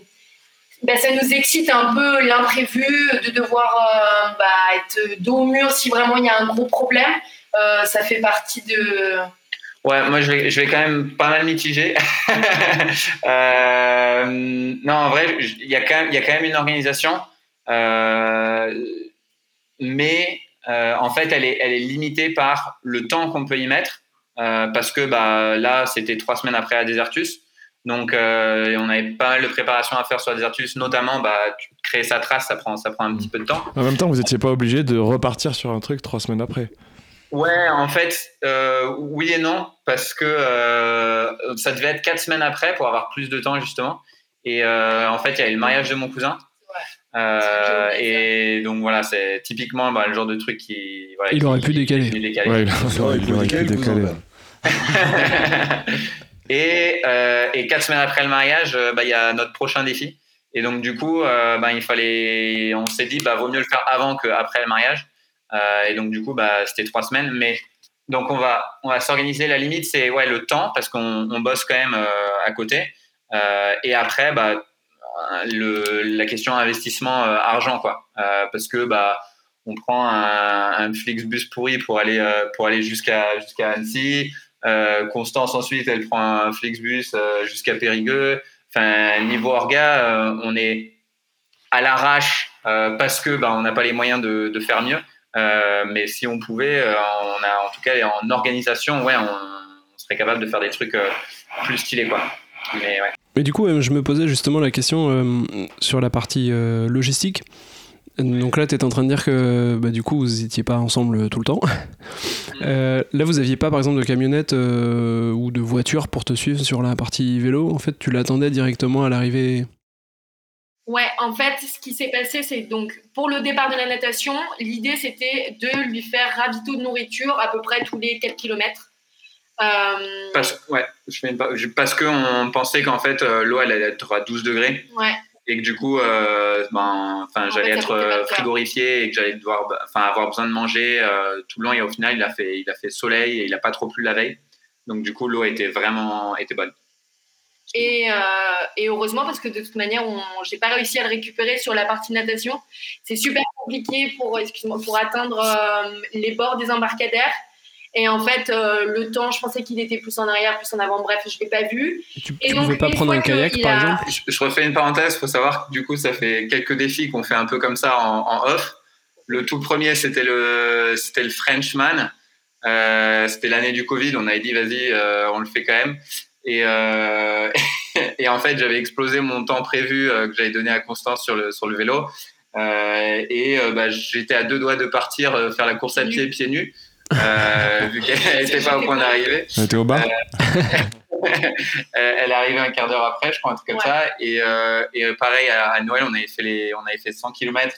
bah, ça nous excite un peu l'imprévu de devoir euh, bah, être dos au mur si vraiment il y a un gros problème. Euh, ça fait partie de. Ouais, moi je vais, je vais quand même pas mal mitiger. Euh, non, en vrai, il y, a quand même- il y a quand même une organisation, euh, mais euh, en fait, elle est, elle est limitée par le temps qu'on peut y mettre, euh, parce que bah, là, c'était trois semaines après la Desertus. Donc, euh, on avait pas mal de préparation à faire sur Desertus, notamment bah, créer sa trace, ça prend, ça prend un petit peu de temps. En même temps, vous n'étiez pas obligé de repartir sur un truc trois semaines après. Ouais, en fait, oui et non, parce que ça devait être quatre semaines après pour avoir plus de temps justement. Et en fait, il y avait le mariage de mon cousin. Euh, et donc voilà, c'est typiquement bah, le genre de truc qui. Voilà, Il qui- aurait pu qui- décaler. qui. Ouais, il, aurait pu décaler. Et, euh, et quatre semaines après le mariage, euh, bah, il y a notre prochain défi. Et donc du coup, euh, bah, il fallait, on s'est dit, bah, vaut mieux le faire avant qu'après le mariage. Euh, et donc du coup, bah, c'était trois semaines. Mais donc on va, on va s'organiser. La limite, c'est ouais le temps parce qu'on on bosse quand même euh, à côté. Euh, et après, bah, la question investissement euh, argent quoi, Euh, parce que bah on prend un, un Flixbus pourri pour aller euh, pour aller jusqu'à jusqu'à Annecy. Constance ensuite, elle prend un Flixbus jusqu'à Périgueux. Enfin, niveau orga, on est à l'arrache parce que bah, on n'a pas les moyens de, faire mieux. Mais si on pouvait, en tout cas en organisation, ouais, on, serait capable de faire des trucs plus stylés quoi. Mais ouais. Mais du coup, euh, je me posais justement la question euh, sur la partie euh, logistique. Donc là, tu es en train de dire que bah, du coup, vous n'étiez pas ensemble tout le temps. Euh, là, vous aviez pas, par exemple, de camionnette euh, ou de voiture pour te suivre sur la partie vélo. En fait, tu l'attendais directement à l'arrivée. Ouais, en fait, ce qui s'est passé, c'est donc pour le départ de la natation, l'idée c'était de lui faire ravito de nourriture à peu près tous les 4 km. Euh, Parce, ouais, je je- parce qu'on pensait qu'en fait euh, l'eau elle allait être à 12 degrés ouais, et que du coup euh, ben, j'allais être euh, frigorifié et que j'allais devoir enfin, avoir besoin de manger euh, tout le long et au final il a fait, il a fait soleil et il n'a pas trop plu la veille. Donc du coup l'eau était vraiment était bonne. et, euh, et heureusement parce que de toute manière, on, j'ai pas réussi à le récupérer sur la partie natation. C'est super compliqué pour, excuse-moi, pour atteindre euh, les bords des embarcadères. Et en fait, euh, le temps, je pensais qu'il était plus en arrière, plus en avant. Bref, je l'ai pas vu. Tu, Et tu donc, pouvais pas prendre un kayak, par a- exemple? Je, je refais une parenthèse, faut savoir que du coup ça fait quelques défis qu'on fait un peu comme ça en, en off. Le tout premier c'était le c'était le Frenchman. Euh, c'était l'année du Covid, on avait dit vas-y euh, on le fait quand même. Et, euh, et en fait j'avais explosé mon temps prévu euh, que j'avais donné à Constance sur le sur le vélo. Euh, et euh, bah, j'étais à deux doigts de partir euh, faire la course à pied pieds nus. Euh, vu qu'elle n'était pas au point d'arriver. T'es au bar elle elle est arrivée un quart d'heure après, je crois, un truc comme Ouais. ça. Et, euh, et euh, pareil, à, à Noël, on avait fait, les, on avait fait 100 km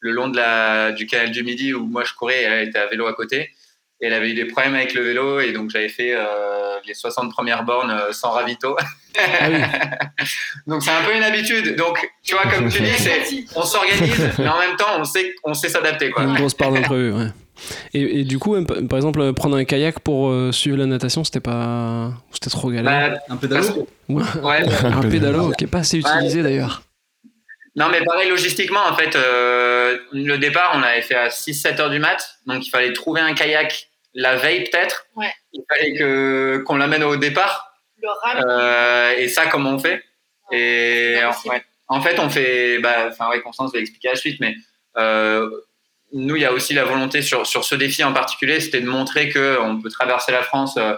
le long de la, du canal du Midi où moi je courais et elle était à vélo à côté. Et elle avait eu des problèmes avec le vélo et donc j'avais fait euh, les 60 premières bornes euh, sans ravito. Ah oui. donc c'est un peu une habitude. Donc tu vois, comme tu dis, c'est, on s'organise, mais en même temps, on sait, on sait s'adapter. Quoi. Une grosse part d'imprévu, ouais. Et, et du coup, par exemple, prendre un kayak pour euh, suivre la natation, c'était pas. C'était trop galère. Bah, Un pédalo Ouais. ouais, un pédalo qui est pas assez utilisé d'ailleurs. Non, mais pareil, logistiquement, en fait, euh, le départ, on l'avait fait à 6-7 heures du mat. Donc, il fallait trouver un kayak la veille, peut-être. Ouais. Il fallait que, qu'on l'amène au départ. Le Euh, et ça, comment on fait? Et c'est pas en, possible. ouais. en fait, on fait. Bah, enfin, ouais, Constance va expliquer à la suite, mais euh, nous, il y a aussi la volonté sur, sur ce défi en particulier, c'était de montrer qu'on peut traverser la France euh,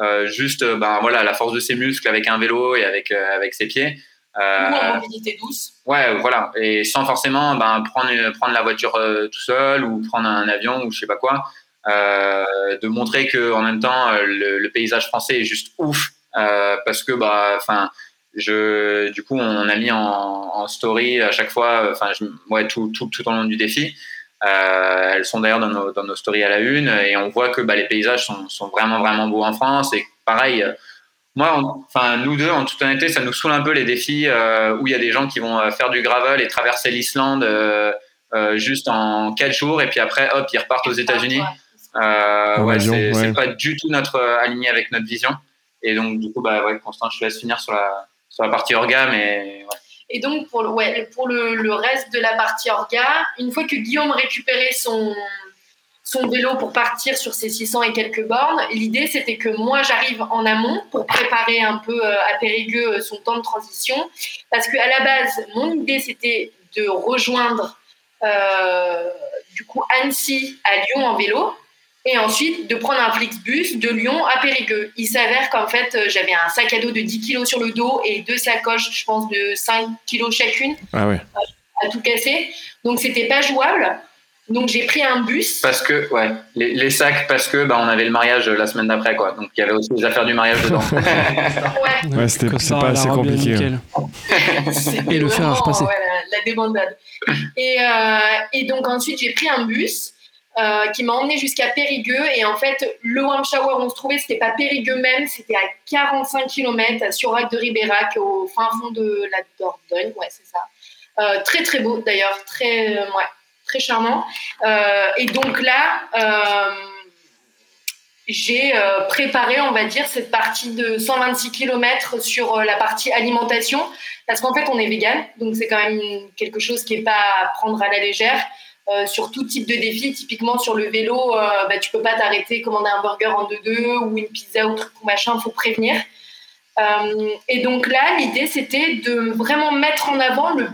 euh, juste, euh, ben, voilà, à la force de ses muscles avec un vélo et avec, euh, avec ses pieds. Euh, ou en mobilité douce. Ouais, voilà. Et sans forcément ben, prendre, la voiture tout seul ou prendre un avion ou je sais pas quoi. De montrer que en même temps, le, le paysage français est juste ouf. parce que, bah, enfin, je, du coup, on a mis en, en story à chaque fois, enfin, ouais, tout, tout, tout au long du défi. Elles sont d'ailleurs dans nos, dans nos, stories à la une et on voit que bah, les paysages sont, sont, vraiment vraiment beaux en France et pareil moi, enfin, nous deux, en toute honnêteté, ça nous saoule un peu les défis euh, où il y a des gens qui vont euh, faire du gravel et traverser l'Islande euh, juste en quatre jours et puis après, hop, ils repartent aux États-Unis. ouais, c'est pas du tout notre aligné avec notre vision. Et donc, du coup, bah, ouais, Constant, je te laisse finir sur la, sur la partie orga, mais Et donc, pour, le, reste de la partie orga, une fois que Guillaume récupérait son, vélo pour partir sur ces 600 et quelques bornes. L'idée, c'était que moi, j'arrive en amont pour préparer un peu euh, à Périgueux euh, son temps de transition. Parce qu'à la base, mon idée, c'était de rejoindre euh, du coup Annecy à Lyon en vélo et ensuite de prendre un Flixbus de Lyon à Périgueux. Il s'avère qu'en fait, j'avais un sac à dos de 10 kg sur le dos et deux sacoches, je pense, de 5 kg chacune. Ah ouais. À tout casser. Donc, c'était pas jouable. Donc j'ai pris un bus. Parce que, ouais, les, les sacs, parce que bah, on avait le mariage la semaine d'après, quoi. Donc il y avait aussi les affaires du mariage dedans. ouais, ouais c'était pas assez compliqué. et le faire à repasser. Ouais, la, la, débandade. Et, euh, et donc ensuite j'ai pris un bus. Euh, qui m'a emmené jusqu'à Périgueux. Et en fait, le warm shower où on se trouvait, c'était pas Périgueux même, c'était à 45 km à Surac de Ribérac, au fin fond de la Dordogne. Ouais, c'est ça. Euh, très très beau d'ailleurs, très ouais, très charmant. Euh, et donc là, euh, j'ai euh, préparé, on va dire, cette partie de 126 km sur la partie alimentation, parce qu'en fait, on est vegan, donc c'est quand même quelque chose qui n'est pas à prendre à la légère. Sur tout type de défi, typiquement sur le vélo, bah, tu peux pas t'arrêter, commander un burger en deux-deux ou une pizza ou truc ou machin, faut prévenir. et donc là, l'idée, c'était de vraiment mettre en avant le,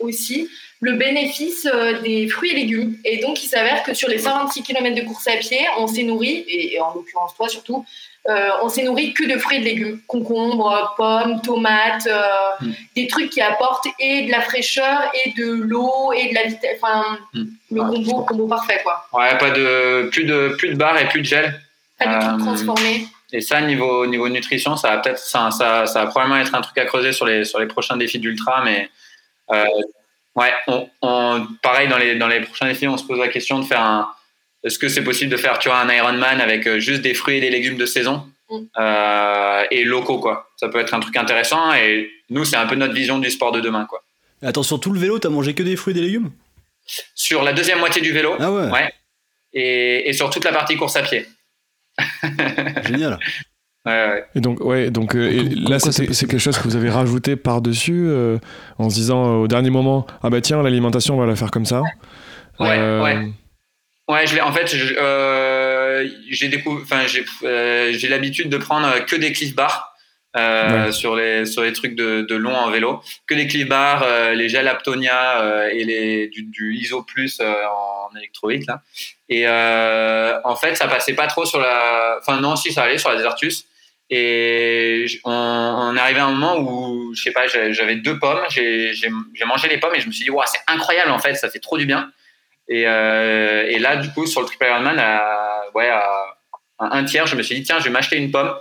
aussi le bénéfice euh, des fruits et légumes. Et donc, il s'avère que sur les 126 km de course à pied, on s'est nourri, et en l'occurrence toi surtout, euh, on s'est nourri que de fruits et de légumes. Concombres, pommes, tomates, euh, mm. des trucs qui apportent et de la fraîcheur et de l'eau et de la vitesse. Enfin, mm. le combo, combo parfait, quoi. Ouais, pas de, plus de, plus de barres et plus de gel. Pas de tout transformé. Et ça, niveau, niveau nutrition, ça va peut-être, ça, ça, ça, va probablement être un truc à creuser sur les, sur les prochains défis d'ultra, mais Ouais, on, pareil, dans les, dans les prochains défis, on se pose la question de faire un. Est-ce que c'est possible de faire tu vois, un Ironman avec euh, juste des fruits et des légumes de saison mm. euh, et locaux quoi Ça peut être un truc intéressant et nous, c'est un peu notre vision du sport de demain. quoi. Attends, sur tout le vélo, t'as mangé que des fruits et des légumes? Sur la deuxième moitié du vélo. Ah ouais. ouais. Et, et sur toute la partie course à pied. Génial. Et donc, ouais, donc euh, là, c'est quelque chose que vous avez rajouté par-dessus euh, en se disant euh, au dernier moment Ah bah tiens, l'alimentation, on va la faire comme ça. Ouais, ouais. Ouais, je en fait, j'ai j'ai l'habitude de prendre que des cliff bars sur, les, sur les trucs de, de long en vélo, que des cliff bars, les gels Aptonia et les, du, du ISO Plus en électrolyte. Là. Et en fait, ça passait pas trop sur la. Enfin, non, si ça allait sur la Desertus. Et on, est arrivé à un moment où, je sais pas, j'avais deux pommes, j'ai mangé les pommes et je me suis dit, wow, c'est incroyable en fait, ça fait trop du bien. Et, euh, et là, du coup, sur le Triple Ironman, à, ouais, à un tiers, je me suis dit, tiens, je vais m'acheter une pomme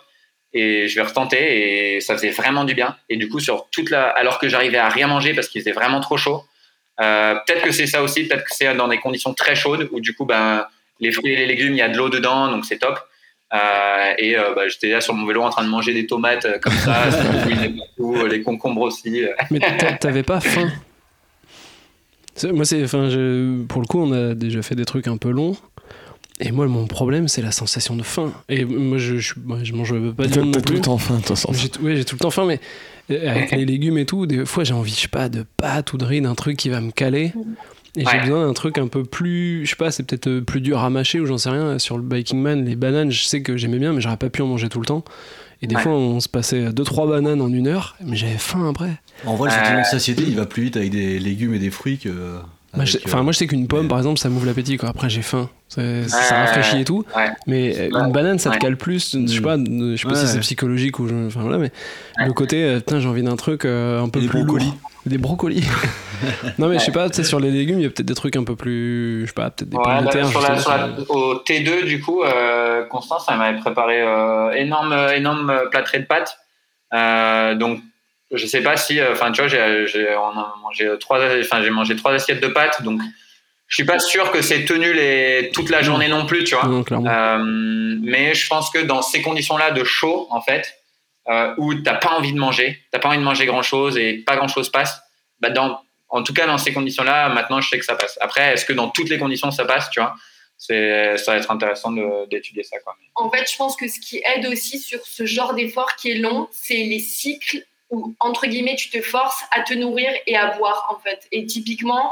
et je vais retenter et ça faisait vraiment du bien. Et du coup, sur toute la, alors que j'arrivais à rien manger parce qu'il faisait vraiment trop chaud, euh, peut-être que c'est ça aussi, peut-être que c'est dans des conditions très chaudes où du coup, ben, les fruits et les légumes, il y a de l'eau dedans, donc c'est top. Euh, et euh, bah, j'étais là sur mon vélo en train de manger des tomates euh, comme ça, les concombres aussi. Mais t'avais pas faim? Moi, c'est, enfin, je, pour le coup, on a déjà fait des trucs un peu longs. Et moi, mon problème, c'est la sensation de faim. Et moi, je, je, je mange pas du tout. T'as tout le temps faim, toi, Oui, j'ai tout le temps faim, mais avec les légumes et tout, des fois, j'ai envie, je sais pas, de pâtes ou de riz, d'un truc qui va me caler. Et j'ai besoin d'un truc un peu plus, je sais pas, c'est peut-être euh, plus dur à mâcher ou j'en sais rien. Sur le Biking Man, les bananes, je sais que j'aimais bien, mais j'aurais pas pu en manger tout le temps. Et des fois, on se passait 2-3 bananes en une heure, mais j'avais faim après. En vrai, le sentiment de satiété, il va plus vite avec des légumes et des fruits que. Bah, enfin, moi, je sais qu'une pomme, par exemple, ça m'ouvre l'appétit. Après, j'ai faim. Ça, rafraîchit et tout. Mais une banane, ça te cale plus. Je sais pas, je sais pas si c'est psychologique ou. Enfin, voilà, mais le côté, euh, putain, j'ai envie d'un truc euh, un peu plus. Brocolis. Des brocolis. non, mais je sais pas, tu sais, sur les légumes, il y a peut-être des trucs un peu plus. Je sais pas, peut-être des pommes de terre. Sur la, au T2, du coup, euh, Constance, elle m'avait préparé euh, énorme, énorme plâtré de pâtes. Euh, donc, je sais pas si. Enfin, tu vois, j'ai mangé trois, enfin, j'ai mangé trois assiettes de pâtes. Donc, je suis pas sûr que c'est tenu les, toute la journée non plus, tu vois. Non. Euh, mais je pense que dans ces conditions-là de chaud, en fait, euh, où t'as pas envie de manger, t'as pas envie de manger grand-chose et pas grand-chose passe, bah dans, en tout cas dans ces conditions-là, maintenant je sais que ça passe. Après, est-ce que dans toutes les conditions ça passe, tu vois? C'est, ça va être intéressant d'étudier ça. Quoi. En fait, je pense que ce qui aide aussi sur ce genre d'effort qui est long, c'est les cycles où, entre guillemets, tu te forces à te nourrir et à boire, en fait. Et typiquement,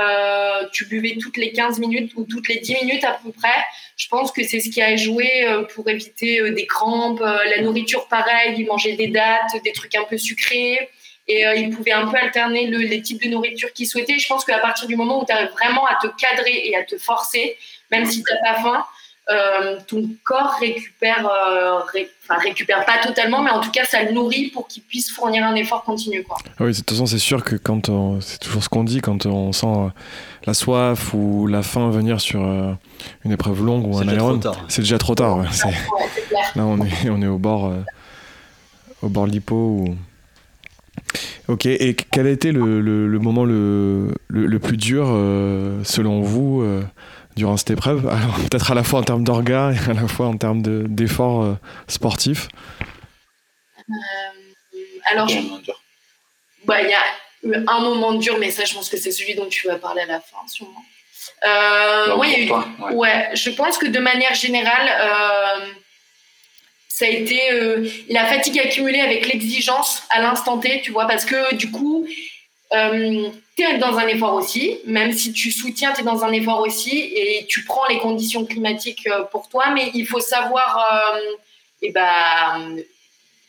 euh, tu buvais toutes les 15 minutes ou toutes les 10 minutes à peu près. Je pense que c'est ce qui a joué euh, pour éviter euh, des crampes. La nourriture, pareil, il mangeait des dattes, des trucs un peu sucrés. Et euh, il pouvait un peu alterner le- les types de nourriture qu'il souhaitait. Je pense qu'à partir du moment où tu arrives vraiment à te cadrer et à te forcer, même si tu n'as pas faim, euh, ton corps récupère, euh, ré- enfin, récupère pas totalement, mais en tout cas, ça le nourrit pour qu'il puisse fournir un effort continu. Quoi. Ah oui, de toute façon, c'est sûr que quand on- c'est toujours ce qu'on dit, quand on sent euh, la soif ou la faim venir sur euh, une épreuve longue ou C'est un déjà trop aéron, tard. c'est déjà trop tard. ouais. C'est- Ouais. Là, on est, on est au bord, euh, au bord de l'hypo. Ou... Ok, et quel a été le, le- le moment le, le, le plus dur, euh, selon vous, euh, durant cette épreuve Alors, peut-être à la fois en termes d'orgas et à la fois en termes de- d'efforts euh, sportifs. Euh, alors, je- bah, il y a eu un moment dur, mais ça, je pense que c'est celui dont tu vas parler à la fin, sûrement. Euh, moi, il y a eu toi, ouais. Ouais, je pense que de manière générale, euh, ça a été euh, la fatigue accumulée avec l'exigence à l'instant T, tu vois, parce que du coup, euh, tu dans un effort aussi, même si tu soutiens, tu es dans un effort aussi, et tu prends les conditions climatiques euh, pour toi, mais il faut savoir euh, eh ben,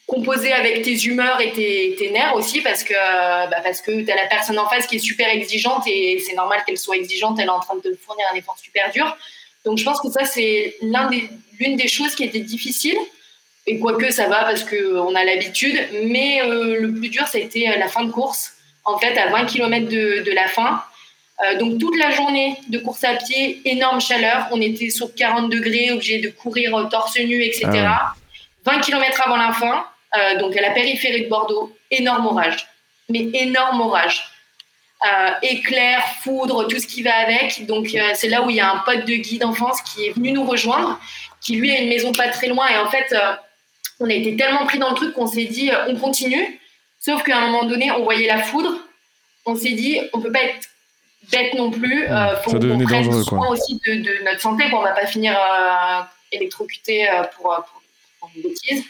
composer avec tes humeurs et tes, nerfs aussi, parce que, bah, que tu as la personne en face qui est super exigeante, et c'est normal qu'elle soit exigeante, elle est en train de te fournir un effort super dur. Donc je pense que ça, c'est l'une des choses qui était difficile. Et quoique ça va parce qu'on a l'habitude. Mais euh, le plus dur, ça a été la fin de course. En fait, à 20 km de, de la fin. Euh, donc toute la journée de course à pied, énorme chaleur. On était sur 40 degrés, obligé de courir euh, torse nu, etc. Ah 20 km avant la fin, euh, donc à la périphérie de Bordeaux, énorme orage. Mais énorme orage. Euh, éclair, foudre, tout ce qui va avec. Donc c'est là où il y a un pote de Guy d'enfance qui est venu nous rejoindre, qui lui a une maison pas très loin. Et en fait, on a été tellement pris dans le truc qu'on s'est dit, on continue. Sauf qu'à un moment donné, on voyait la foudre. On s'est dit, on peut pas être bête non plus. Euh, faut qu'on prenne soin quoi. aussi de, de notre santé. Quoi. On va pas finir euh, électrocuté euh, pour, euh, pour, pour une bêtise.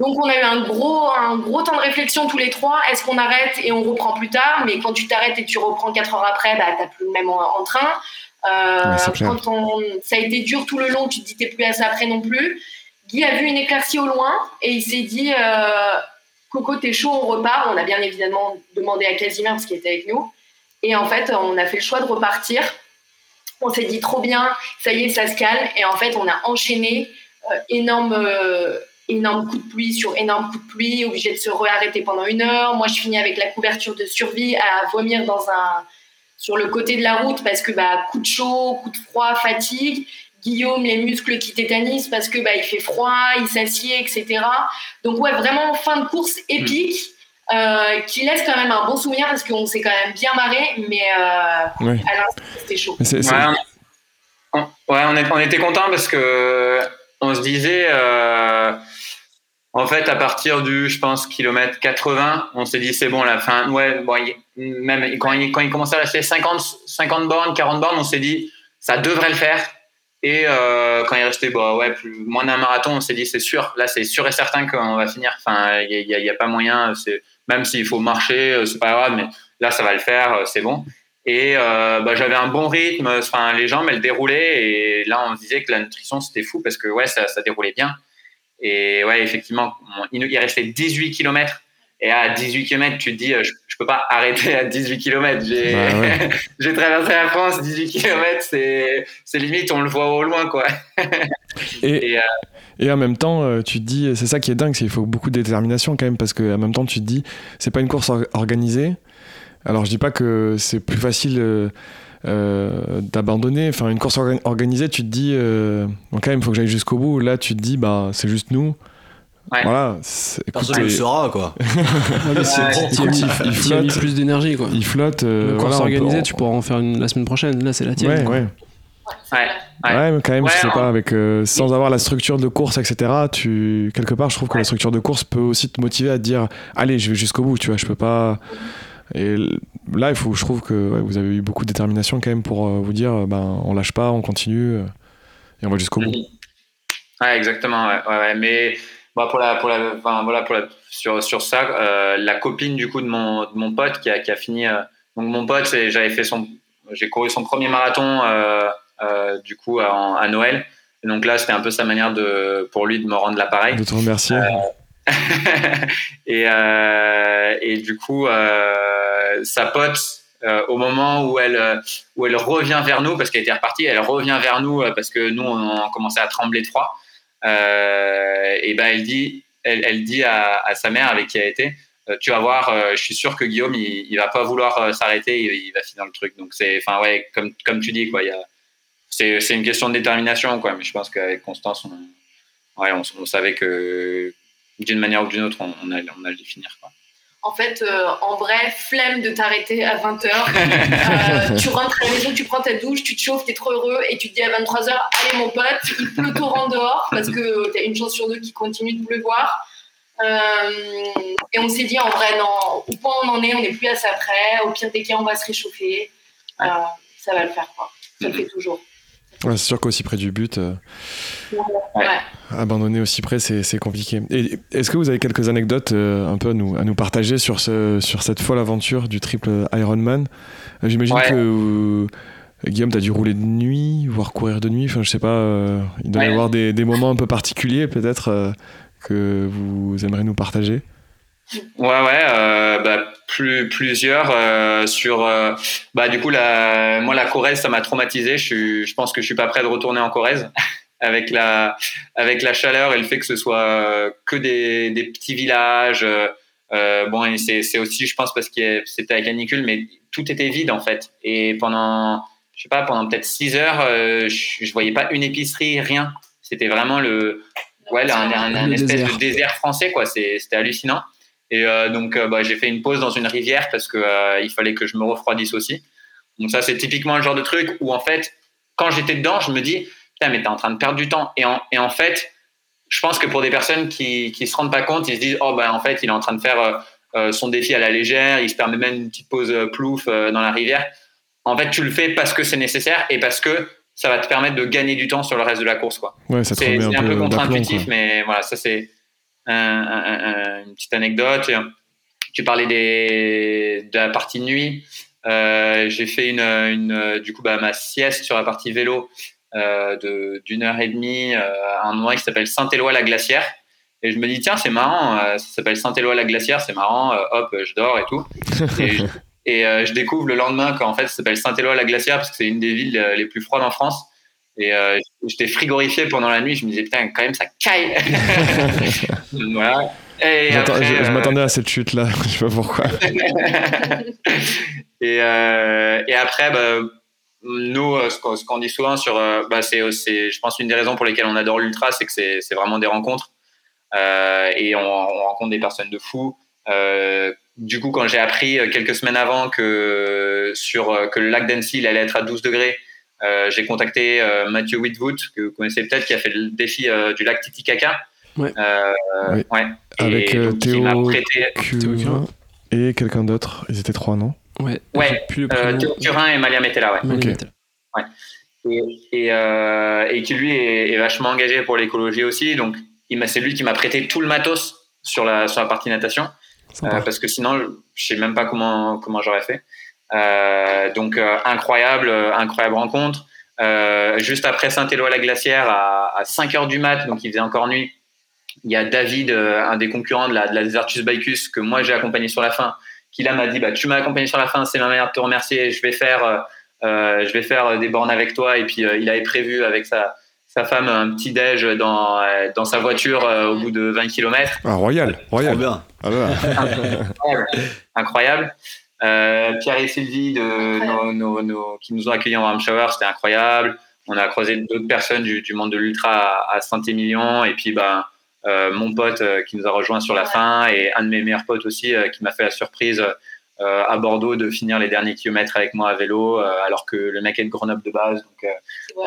Donc on a eu un gros, un gros temps de réflexion tous les trois. Est-ce qu'on arrête et on reprend plus tard? Mais quand tu t'arrêtes et tu reprends quatre heures après, bah, t'as plus le même en, en train. Euh, Ouais, quand on, ça a été dur tout le long, tu te dis t'es plus à ça après non plus. Guy a vu une éclaircie au loin et il s'est dit euh, Coco, t'es chaud, on repart. On a bien évidemment demandé à Casimir parce qu'il était avec nous. Et en fait, on a fait le choix de repartir. On s'est dit trop bien, ça y est, ça se calme. Et en fait, on a enchaîné euh, énorme, euh, énorme coup de pluie sur énorme coup de pluie, obligé de se réarrêter pendant une heure. Moi, je finis avec la couverture de survie à vomir dans un, sur le côté de la route parce que bah, coup de chaud, coup de froid, fatigue. Guillaume, les muscles qui tétanisent parce que bah, il fait froid, il s'assied, etc. Donc ouais, vraiment fin de course épique. euh, qui laisse quand même un bon souvenir parce qu'on s'est quand même bien marré, mais euh, Ouais. à l'instant, c'était chaud. Mais c'est- c'est- Ouais, on, on- ouais, on, est- on était content parce que on se disait, euh, en fait, à partir du, je pense, kilomètre 80, on s'est dit c'est bon, la fin. Ouais, bon, il- même quand il, quand il commençait à lâcher 50, 50 bornes, 40 bornes, on s'est dit ça devrait le faire. Et euh, quand il restait bah, ouais, plus, moins d'un marathon, on s'est dit c'est sûr, là c'est sûr et certain qu'on va finir. Enfin, il n'y a, pas moyen, même s'il faut marcher, euh, c'est pas grave, mais là ça va le faire, euh, c'est bon. Et bah, j'avais un bon rythme, enfin, les jambes elles déroulaient et là on disait que la nutrition c'était fou parce que ouais, ça, déroulait bien. Et ouais, effectivement, il restait 18 km. Et à 18 km, tu te dis, euh, je, je peux pas arrêter à 18 km. J'ai Bah ouais. j'ai traversé la France, 18 km, c'est limite, on le voit au loin, quoi. Et, Et, euh, et en même temps, euh, tu te dis, c'est ça qui est dingue, c'est qu'il faut beaucoup de détermination quand même, parce qu'en même temps, tu te dis, c'est pas une course or- organisée. Alors, je dis pas que c'est plus facile euh, euh, d'abandonner. Enfin, une course orga- organisée, tu te dis, euh, bon, quand même, il faut que j'aille jusqu'au bout. Là, tu te dis, bah, c'est juste nous. Ouais. Voilà. c'est- Personne ne le saura, quoi. Ouais, mais c'est- il t'y as mis flotte. plus d'énergie quoi. il flotte. euh, course voilà, on- tu pourras en faire une la semaine prochaine. Là, c'est la tienne. Ouais, quoi. ouais. Ouais. Ouais, Ouais. mais quand même, je sais pas, avec, euh, sans avoir la structure de course, etc., tu, quelque part, je trouve que la structure de course peut aussi te motiver à te dire, allez, je vais jusqu'au bout, tu vois, je peux pas. Et là, il faut, je trouve que ouais, vous avez eu beaucoup de détermination quand même pour euh, vous dire, euh, ben, on lâche pas, on continue, euh, et on va jusqu'au bout. Ouais, exactement. Ouais, ouais, ouais. Mais bah, pour la, pour la, enfin, voilà, pour la, sur, sur ça, euh, la copine du coup de mon, de mon pote qui a, qui a fini. euh, donc mon pote, j'avais fait son, j'ai couru son premier marathon euh, du coup à, à Noël. Et donc là, c'était un peu sa manière de, pour lui de me rendre l'appareil. De te remercier. et, et du coup, sa pote, au moment où elle, où elle revient vers nous, parce qu'elle était repartie, elle revient vers nous parce que nous, on, on commençait à trembler de froid. Euh, et ben, elle dit, elle, dit à, sa mère avec qui elle était, euh, tu vas voir, euh, je suis sûr que Guillaume, il, il va pas vouloir s'arrêter, il, va finir le truc. Donc c'est, enfin ouais, comme comme tu dis quoi, c'est c'est une question de détermination quoi. Mais je pense qu'avec Constance, on, ouais, on, savait que d'une manière ou d'une autre, on, allait, on allait le finir quoi. En fait, euh, en vrai, flemme de t'arrêter à 20h. Euh, tu rentres à la maison, tu prends ta douche, tu te chauffes, t'es trop heureux et tu te dis à 23h, allez mon pote, il pleut torrent dehors parce que t'as une chance sur deux qu'il continue de pleuvoir. Euh, et on s'est dit en vrai, non, au point où on en est, on n'est plus à ça près. Au pire des cas, on va se réchauffer. Ça va le faire, quoi. Ça le fait toujours. Ouais, c'est sûr qu'aussi près du but, euh, Ouais. abandonner aussi près, c'est c'est compliqué. Est-ce que vous avez quelques anecdotes euh, un peu à nous, à nous partager sur, ce, sur cette folle aventure du triple Ironman? Euh, J'imagine Ouais. que Guillaume, tu as dû rouler de nuit, voire courir de nuit. Enfin, je sais pas, euh, il doit y avoir des, des moments un peu particuliers peut-être que vous aimeriez nous partager? Ouais, ouais, euh, bah, plus, plusieurs euh, sur. euh, bah, du coup, la, moi, la Corrèze, ça m'a traumatisé. Je, suis, je pense que je suis pas prêt de retourner en Corrèze avec la, avec la chaleur et le fait que ce soit euh, que des, des petits villages. euh, euh, bon, et c'est c'est aussi, je pense, parce que c'était la canicule, mais tout était vide en fait. Et pendant, je sais pas, pendant peut-être 6 heures, euh, je, je voyais pas une épicerie, rien. C'était vraiment le, ouais, un, un, un Le espèce désert. de désert français, quoi. C'était hallucinant. Et euh, donc, euh, bah, j'ai fait une pause dans une rivière parce que euh, il fallait que je me refroidisse aussi. Donc ça, c'est typiquement le genre de truc où en fait, quand j'étais dedans, je me dis, putain, mais t'es en train de perdre du temps. Et en, et en fait, je pense que pour des personnes qui qui se rendent pas compte, ils se disent, oh ben en fait, il est en train de faire euh, son défi à la légère, il se permet même une petite pause euh, plouf euh, dans la rivière. En fait, tu le fais parce que c'est nécessaire et parce que ça va te permettre de gagner du temps sur le reste de la course, quoi. Ouais, ça te C'est un peu contre-intuitif, mais voilà, ça c'est une petite anecdote. Tu parlais des, de la partie nuit. Euh, J'ai fait une, une, du coup bah, ma sieste sur la partie vélo euh, de- d'une heure et demie euh, à un endroit qui s'appelle Saint-Éloi-la-Glacière. Et je me dis, tiens, c'est marrant, ça s'appelle Saint-Éloi-la-Glacière, c'est marrant, hop, je dors et tout. Et, je- et, je découvre le lendemain qu'en fait, ça s'appelle Saint-Éloi-la-Glacière parce que c'est une des villes les plus froides en France. Et euh, j'étais frigorifié pendant la nuit, je me disais, putain, quand même, ça caille. voilà. Et je euh, m'attendais à cette chute-là, je sais pas pourquoi. et, euh, et après, bah, nous, ce qu'on dit souvent sur, bah, c'est, je pense, une des raisons pour lesquelles on adore l'ultra, c'est que c'est, vraiment des rencontres. Et on, on rencontre des personnes de fous. Du coup, quand j'ai appris quelques semaines avant que, sur, que le lac d'Annecy il allait être à 12 degrés, j'ai contacté euh, Mathieu Whitwood, que vous connaissez peut-être, qui a fait le défi euh, du lac Titicaca. Ouais. Euh, Oui. ouais. Avec, Et euh, donc, Théo prêté, Curin et quelqu'un d'autre. Ils étaient trois, non? Ouais. Ouais, euh. Théo Curin et Malia Metella, ouais. Maline Ok. Mettel. et, et, euh, et qui lui est, est vachement engagé pour l'écologie aussi. Donc, il m'a- c'est lui qui m'a prêté tout le matos sur la, sur la partie natation, euh, parce que sinon, je sais même pas comment, comment j'aurais fait. Euh, donc, euh, incroyable, euh, incroyable rencontre. Euh, juste après Saint-Éloi-la-Glacière, à, à 5 heures du mat, donc il faisait encore nuit, il y a David, euh, un des concurrents de la, de la Desertus Bicus, que moi j'ai accompagné sur la fin, qui là m'a dit bah, Tu m'as accompagné sur la fin, c'est ma manière de te remercier, je vais faire. euh, euh, je vais faire des bornes avec toi. Et puis, euh, il avait prévu avec sa, sa femme un petit déj dans, euh, dans sa voiture euh, au bout de 20 km. Ah, Royal, Royal. bien. Ah, bah. Incroyable. Pierre et Sylvie de, nos, nos- nos- qui nous ont accueillis en warm shower, c'était incroyable. On a croisé d'autres personnes du, du monde de l'ultra à, à Saint-Émilion. Et puis, bah, mon pote qui nous a rejoint sur la fin et un de mes meilleurs potes aussi qui m'a fait la surprise à Bordeaux de finir les derniers kilomètres avec moi à vélo alors que le mec est de Grenoble de base. Donc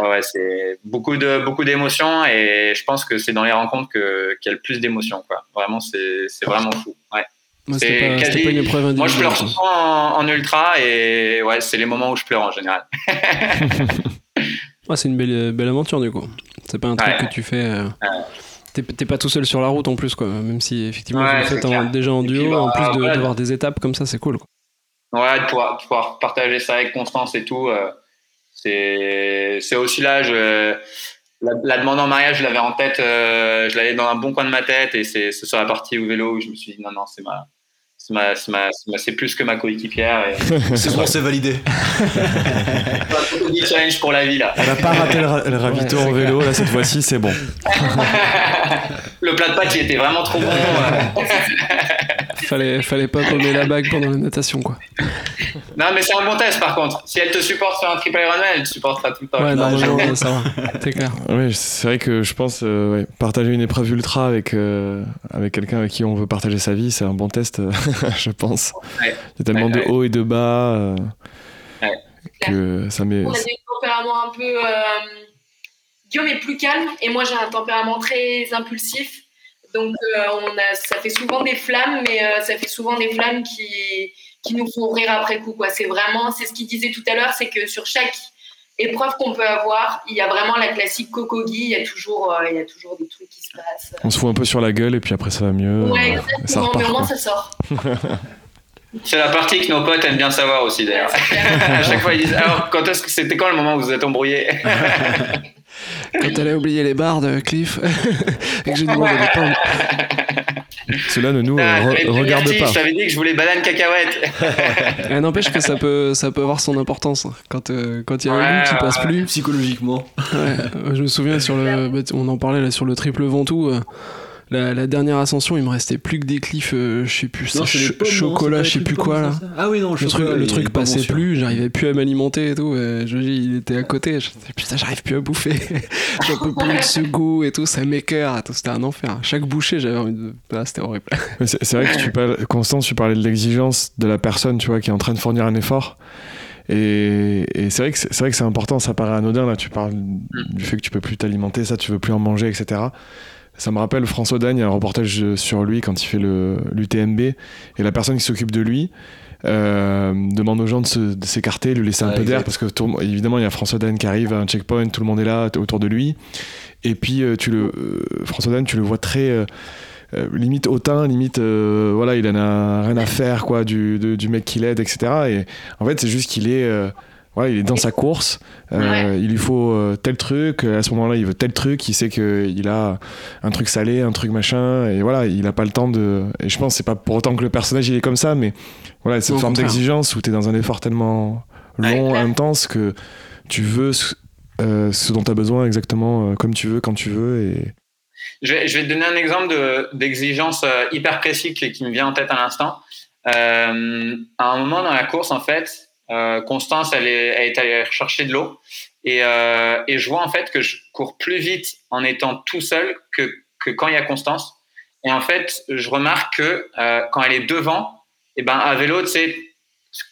ouais. ouais c'est beaucoup de beaucoup d'émotions et je pense que c'est dans les rencontres qu'il y a le plus d'émotions. Quoi. Vraiment, c'est vraiment fou. Ouais. Moi, pas, quasi... pas une épreuve Moi, je pleure souvent en, en, ultra et ouais, c'est les moments où je pleure en général. ouais, c'est une belle, belle aventure du coup. C'est pas un truc que tu fais. Euh... T'es pas tout seul sur la route en plus, quoi. Même si effectivement vous le faites en, déjà en duo, puis, bah, en plus d'avoir de, des étapes comme ça, c'est cool. Quoi. Ouais, de pouvoir, de pouvoir, partager ça avec Constance et tout, euh, c'est aussi là. Je, la, la, demande en mariage, je l'avais en tête, euh, je l'avais dans un bon coin de ma tête et c'est sur la partie au vélo où je me suis dit non, non, c'est ma, c'est plus que ma coéquipière. c'est bon, c'est validé. un challenge pour la vie là. Elle n'a pas raté le, le ravito en vélo, là cette fois-ci c'est bon. le plat de pâtes il était vraiment trop bon. fallait, fallait pas tomber la bague pendant la natation quoi. Non mais c'est un bon test par contre. Si elle te supporte sur un triple Ironman, elle te supportera tout le temps. Ouais, non, non, ça va. C'est clair. Oui, c'est vrai que je pense euh, ouais, partager une épreuve ultra avec, euh, avec quelqu'un avec qui on veut partager sa vie, c'est un bon test. je pense. Ouais. Il y a tellement de hauts et de bas euh, que ça met. On a des tempéraments un peu. Euh, Guillaume est plus calme et moi j'ai un tempérament très impulsif. Donc euh, on a, ça fait souvent des flammes, mais euh, ça fait souvent des flammes qui, qui nous font rire après coup. Quoi. C'est vraiment, c'est ce qu'il disait tout à l'heure, c'est que sur chaque épreuve qu'on peut avoir, il y a vraiment la classique cocogie, il y a toujours, euh, il y a toujours des trucs qui se passent. On se fout un peu sur la gueule et puis après ça va mieux. Ouais, exactement, ça repart, mais au moins ça sort. C'est la partie que nos potes aiment bien savoir aussi d'ailleurs. à chaque fois ils disent alors quand est-ce que c'était quand le moment où vous êtes embrouillé Quand elle a oublié les barres de Cliff et que j'ai demandé des pommes. Cela ne nous ah, re regarde merci, pas. Je t'avais dit que je voulais banane cacahuète. N'empêche que ça peut, ça peut avoir son importance quand euh, quand il y a un ouais, qui passe plus psychologiquement. Ouais, je me souviens sur le, on en parlait là sur le triple Ventoux. Euh, la, la, dernière ascension, il me restait plus que des cliffs, euh, je sais plus, non, ch chocolat, je sais plus quoi là. Ah oui, non, le, chocolat, truc, le truc passait bon plus, j'arrivais plus à m'alimenter et tout. Et je dis, il était à côté, je disais, putain, j'arrive plus à bouffer. J'en peux plus de ce goût et tout, ça m'écœure, c'était un enfer. Chaque bouchée, j'avais envie de. Ah, c'était horrible. C'est vrai que tu parles, Constance, tu parlais de l'exigence de la personne, tu vois, qui est en train de fournir un effort. Et, et c'est vrai que c'est vrai que c'est important, ça paraît anodin là. Tu parles du fait que tu peux plus t'alimenter, ça, tu veux plus en manger, etc. Ça me rappelle François Dagne, il y a un reportage sur lui quand il fait l'UTMB, et la personne qui s'occupe de lui euh, demande aux gens de s'écarter, de lui laisser un ah, peu d'air, parce que tout, évidemment il y a François Dagne qui arrive à un checkpoint, tout le monde est là autour de lui, et puis euh, tu le, euh, François Dagne, tu le vois très... Euh, limite hautain, limite voilà, il en a rien à faire quoi du, de, du mec qui l'aide, etc. Et en fait, c'est juste qu'il est voilà, il est dans sa course, euh, ouais. il lui faut euh, tel truc, à ce moment-là il veut tel truc, il sait qu'il a un truc salé, un truc machin, et voilà, il n'a pas le temps de... Et je pense c'est pas pour autant que le personnage il est comme ça, mais voilà, cette forme d'exigence où tu es dans un effort tellement long, ouais, intense, que tu veux ce, euh, ce dont tu as besoin exactement comme tu veux, quand tu veux. Et... Je vais, je vais te donner un exemple d'exigence de, hyper précis qui, qui, me vient en tête à l'instant. à un moment dans la course, en fait, Constance, elle est, elle est allée chercher de l'eau et, euh, et, je vois en fait que je cours plus vite en étant tout seul que, que quand il y a Constance. Et en fait, je remarque que euh, quand elle est devant, et eh ben à vélo, tu sais,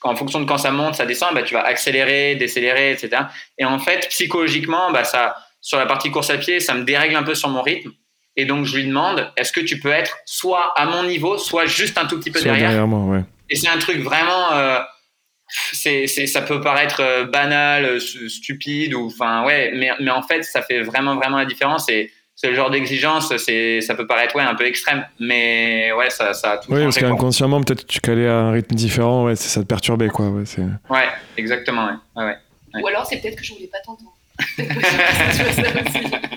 en fonction de quand ça monte, ça descend, bah, tu vas accélérer, décélérer, etc. Et en fait, psychologiquement, bah, ça, sur la partie course à pied, ça me dérègle un peu sur mon rythme. Et donc, je lui demande, est-ce que tu peux être soit à mon niveau, soit juste un tout petit peu soit derrière, derrière moi, ouais. Et c'est un truc vraiment euh, c'est, c'est, ça peut paraître euh, banal, euh, stupide, ou enfin ouais, mais, mais en fait, ça fait vraiment vraiment la différence. Et c'est le genre d'exigence, c'est, ça peut paraître ouais, un peu extrême, mais ouais, ça, ça a tout Oui, changé, parce qu'inconsciemment, peut-être tu calais à un rythme différent, ouais, ça te perturbait, quoi. Ouais, c'est... ouais exactement, ouais. Ouais, ouais. Ou alors, c'est peut-être que je voulais pas t'entendre.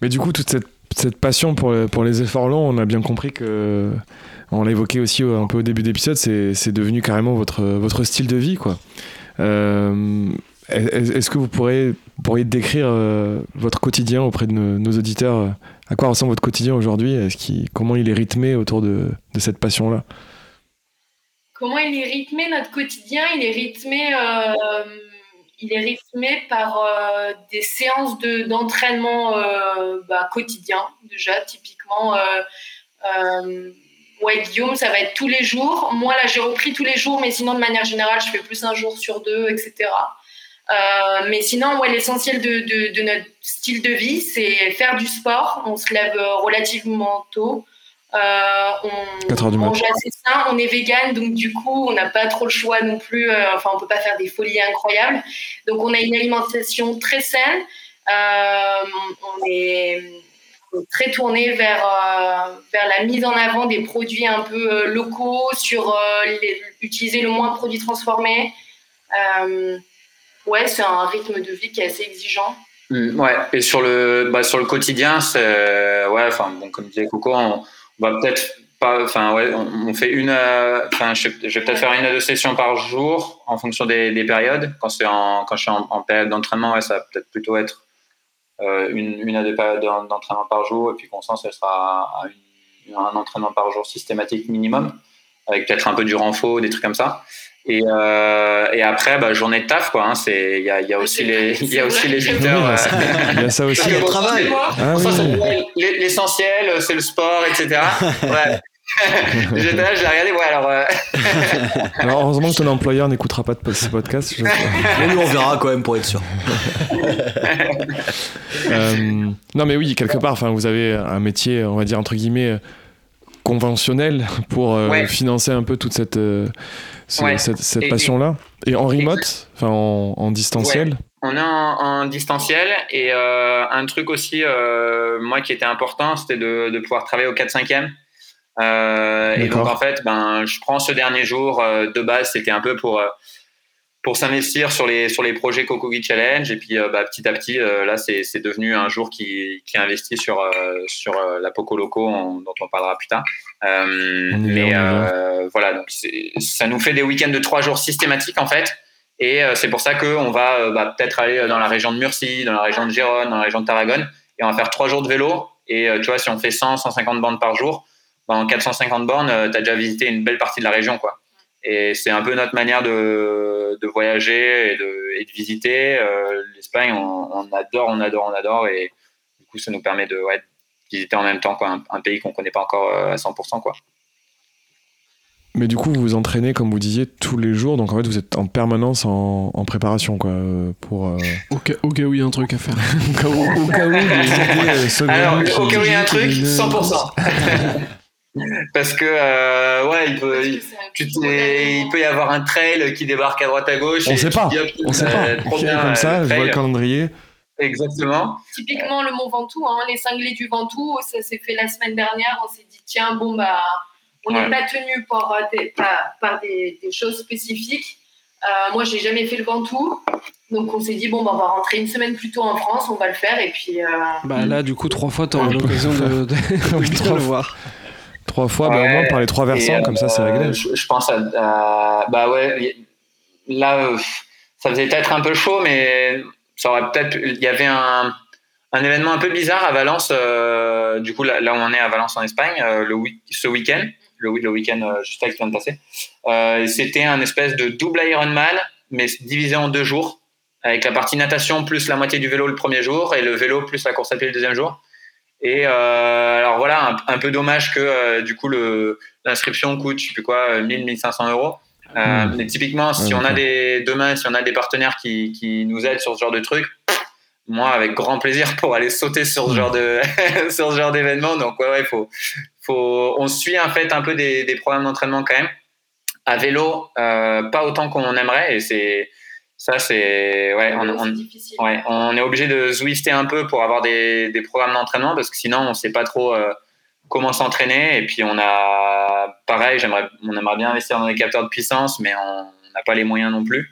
mais du coup, toute cette, cette passion pour, pour les efforts longs, on a bien compris que on l'a évoqué aussi un peu au début d'épisode, c'est devenu carrément votre, votre style de vie. quoi. Euh, Est-ce que vous pourriez, décrire euh, votre quotidien auprès de nos, auditeurs À quoi ressemble votre quotidien aujourd'hui Comment il est rythmé autour de, de cette passion-là? Comment il est rythmé notre quotidien? Il est rythmé, euh, il est rythmé par euh, des séances de, d'entraînement euh, bah, quotidien, déjà, typiquement. Euh, ouais, Guillaume, ça va être tous les jours. Moi, là, j'ai repris tous les jours, mais sinon, de manière générale, je fais plus un jour sur deux, etc. mais sinon, ouais, l'essentiel de, de, de, notre style de vie, c'est faire du sport. On se lève relativement tôt. Euh, on mange assez sain, on est vegan, donc du coup, on n'a pas trop le choix non plus. Euh, enfin, on peut pas faire des folies incroyables. Donc, on a une alimentation très saine. Euh, on est très tourné vers, vers la mise en avant des produits un peu locaux, sur utiliser le moins de produits transformés. ouais, c'est un rythme de vie qui est assez exigeant. Mmh, ouais, et sur le, bah, sur le quotidien, c'est, ouais, bon, comme disait Coco, on, va peut-être enfin ouais, on, fait une, euh, enfin je, vais peut-être faire une à deux sessions par jour en fonction des, périodes. Quand c'est en, quand je suis en, période d'entraînement, ouais, ça va peut-être plutôt être euh, une, une à deux périodes d'entraînement par jour et puis Constance, elle sera à un entraînement par jour systématique minimum avec peut-être un peu du renfort, des trucs comme ça. Et, euh, et après, bah, journée de taf, quoi. Hein, c'est il y a, y a aussi les il y a aussi les. Euh, il y a ça aussi. le travail. Ah, oui. L'essentiel, c'est le sport, etc. Ouais. J'étais là, je l'ai regardé. Ouais, alors. Euh... alors heureusement que ton employeur n'écoutera pas de ce podcast. Je... Mais on verra quand même pour être sûr. euh, non, mais oui, quelque part, enfin, vous avez un métier, on va dire entre guillemets conventionnel pour euh, ouais. financer un peu toute cette euh, ouais. cette, cette passion-là Et en remote, enfin en, en, distanciel? Ouais. On est en, en, distanciel et euh, un truc aussi, euh, moi qui était important, c'était de, de, pouvoir travailler au 4-5e. Euh, et donc en fait, ben, je prends ce dernier jour de base, c'était un peu pour pour s'investir sur les sur les projets Kokogi Challenge. Et puis bah, petit à petit là c'est c'est devenu un jour qui qui investit sur sur la Poco Loco on, dont on parlera plus tard. Euh, mais euh, voilà. Donc ça nous fait des week-ends de trois jours systématiques en fait. Et euh, c'est pour ça que on va bah, peut-être aller dans la région de Murcie dans la région de Gérone dans la région de Tarragone. Et on va faire trois jours de vélo. Et tu vois si on fait 100 150 bornes par jour en 450 bornes tu as déjà visité une belle partie de la région quoi et c'est un peu notre manière de, de voyager et de, et de visiter. Euh, L'Espagne, on, on, adore, on adore, on adore. Et du coup, ça nous permet de ouais, visiter en même temps quoi, un, un pays qu'on ne connaît pas encore euh, à 100%. Quoi. Mais du coup, vous vous entraînez, comme vous disiez, tous les jours. Donc en fait, vous êtes en permanence en, en préparation. Quoi, pour, euh... au, cas, au, cas, où il y a un truc à faire. au cas où il y a un truc, 100%. Parce que euh, ouais, il peut, il, tu il peut y avoir un trail qui débarque à droite à gauche. On sait pas. Dis, on sait pas. Trop bien, comme ça, je vois le calendrier. Exactement. Typiquement le Mont Ventoux, hein, les cinglés du Ventoux, ça s'est fait la semaine dernière. On s'est dit tiens bon bah on n'est ouais. pas tenu par des, par, par des, des, choses spécifiques. Euh, moi j'ai jamais fait le Ventoux, donc on s'est dit bon bah on va rentrer une semaine plus tôt en France, on va le faire et puis. Euh... Bah là du coup trois fois tu auras l'occasion de, de, oui, de le voir. Trois fois, ouais, bah, au moins par les trois versants, et, comme ça c'est réglé. Je, je, pense à, à, Bah ouais, là, ça faisait peut-être un peu chaud, mais ça aurait peut-être. Il y avait un, un, événement un peu bizarre à Valence, euh, du coup, là, là, où on est à Valence en Espagne, euh, le week ce week-end, le, le week-end euh, juste là qui vient de passer. Euh, C'était un espèce de double Ironman, mais divisé en deux jours, avec la partie natation plus la moitié du vélo le premier jour et le vélo plus la course à pied le deuxième jour. Et euh, alors voilà, un, un, peu dommage que euh, du coup l'inscription coûte, je sais plus quoi, 1000, 1500 euros. Euh, mmh. Mais typiquement, si ouais, on a des demain, si on a des partenaires qui, qui nous aident sur ce genre de truc, moi avec grand plaisir pour aller sauter sur ce genre de sur ce genre d'événement. Donc ouais, ouais, faut faut on suit en fait un peu des, des programmes d'entraînement quand même à vélo, euh, pas autant qu'on aimerait et c'est ça, c'est. Ouais, on, on, ouais, on est obligé de zwister un peu pour avoir des, des programmes d'entraînement parce que sinon, on ne sait pas trop euh, comment s'entraîner. Et puis, on a. Pareil, j'aimerais, on aimerait bien investir dans des capteurs de puissance, mais on n'a pas les moyens non plus.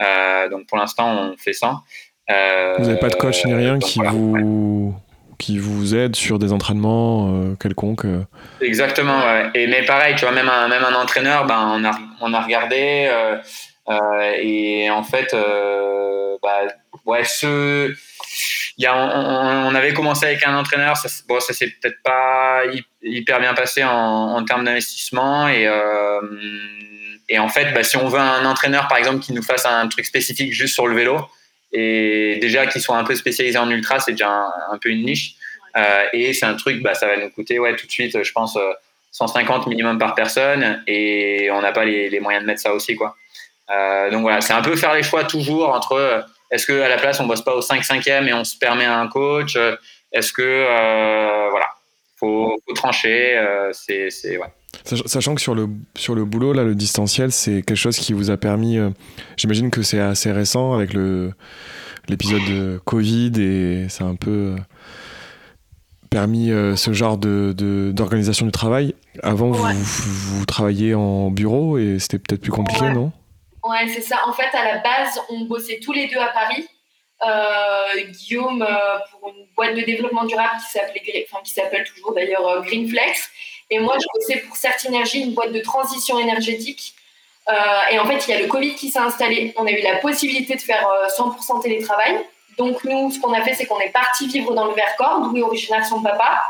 Euh, donc, pour l'instant, on fait ça. Euh, vous n'avez pas de coach ni rien qui, voilà, vous, ouais. qui vous aide sur des entraînements euh, quelconques Exactement, ouais. Et, mais pareil, tu vois, même un, même un entraîneur, ben, on, a, on a regardé. Euh, et en fait, euh, bah, ouais, ce, y a, on, on, avait commencé avec un entraîneur, ça, bon, ça s'est peut-être pas hyper bien passé en, en termes d'investissement et, euh, et en fait, bah, si on veut un entraîneur, par exemple, qui nous fasse un truc spécifique juste sur le vélo, et déjà qu'il soit un peu spécialisé en ultra, c'est déjà un, peu une niche. Euh, et c'est un truc, bah, ça va nous coûter ouais, tout de suite, je pense, 150 minimum par personne, et on n'a pas les, les, moyens de mettre ça aussi. Quoi. Euh, donc voilà, c'est un peu faire les choix toujours entre est-ce qu'à la place, on bosse pas au 5-5e et on se permet un coach Est-ce que, euh, voilà, faut, faut trancher C'est, ouais. Sachant que sur le, sur le boulot, là, le distanciel, c'est quelque chose qui vous a permis. Euh, j'imagine que c'est assez récent avec le, l'épisode de Covid et ça a un peu euh, permis euh, ce genre de, d'organisation du travail. Avant, vous, vous, travailliez en bureau et c'était peut-être plus compliqué, non? Ouais, c'est ça. En fait, à la base, on bossait tous les deux à Paris. Guillaume pour une boîte de développement durable qui enfin, qui s'appelle toujours d'ailleurs Greenflex et moi, je bossais pour Certinergie, une boîte de transition énergétique. Euh, et en fait, il y a le Covid qui s'est installé. On a eu la possibilité de faire 100% euh, télétravail. Donc, nous, ce qu'on a fait, c'est qu'on est parti vivre dans le Vercors, d'où est originaire son papa.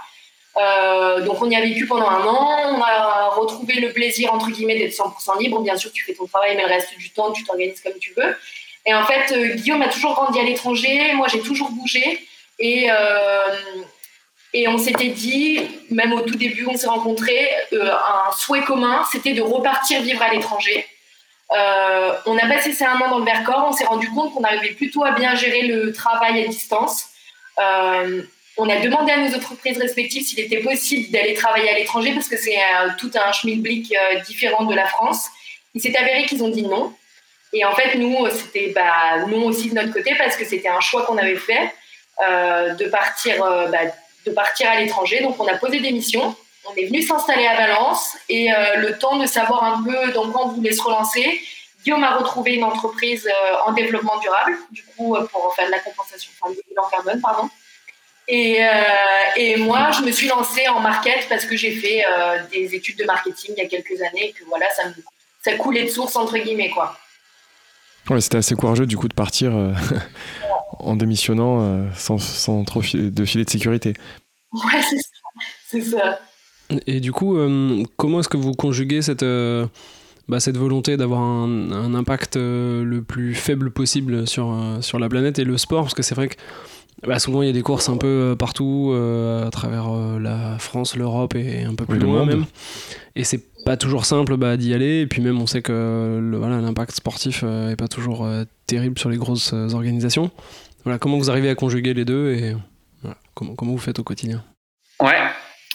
Euh, donc, on y a vécu pendant un an. On a retrouvé le plaisir, entre guillemets, d'être 100% libre. Bien sûr, tu fais ton travail, mais le reste du temps, tu t'organises comme tu veux. Et en fait, Guillaume a toujours grandi à l'étranger. Moi, j'ai toujours bougé. Et, et on s'était dit, même au tout début, on s'est rencontrés, euh, un souhait commun, c'était de repartir vivre à l'étranger. Euh, on a passé ces un an dans le Vercors, on s'est rendu compte qu'on arrivait plutôt à bien gérer le travail à distance. Euh, on a demandé à nos entreprises respectives s'il était possible d'aller travailler à l'étranger parce que c'est tout un schmilblick différent de la France. Il s'est avéré qu'ils ont dit non. Et en fait, nous, c'était bah, non aussi de notre côté parce que c'était un choix qu'on avait fait de partir bah, de partir à l'étranger. Donc on a posé des missions. On est venu s'installer à Valence et euh, le temps de savoir un peu dans quoi on voulait se relancer, Guillaume a retrouvé une entreprise euh, en développement durable, du coup euh, pour faire de la compensation, enfin carbone, pardon. Et, et, moi, je me suis lancée en market parce que j'ai fait des études de marketing il y a quelques années et que voilà, ça, ça coulait de source entre guillemets quoi. Ouais, c'était assez courageux du coup de partir en démissionnant euh, sans, sans, trop de filet de sécurité. Ouais, c'est ça. Et du coup, euh, comment est-ce que vous conjuguez cette, euh, bah, cette volonté d'avoir un, un, impact le plus faible possible sur, sur la planète et le sport? Parce que c'est vrai que bah, souvent il y a des courses un peu partout à travers la France, l'Europe et un peu plus loin même. Et c'est pas toujours simple bah, d'y aller. Et puis même, on sait que voilà, l'impact sportif n'est est pas toujours terrible sur les grosses organisations. Voilà, comment vous arrivez à conjuguer les deux et comment, comment vous faites au quotidien? Ouais,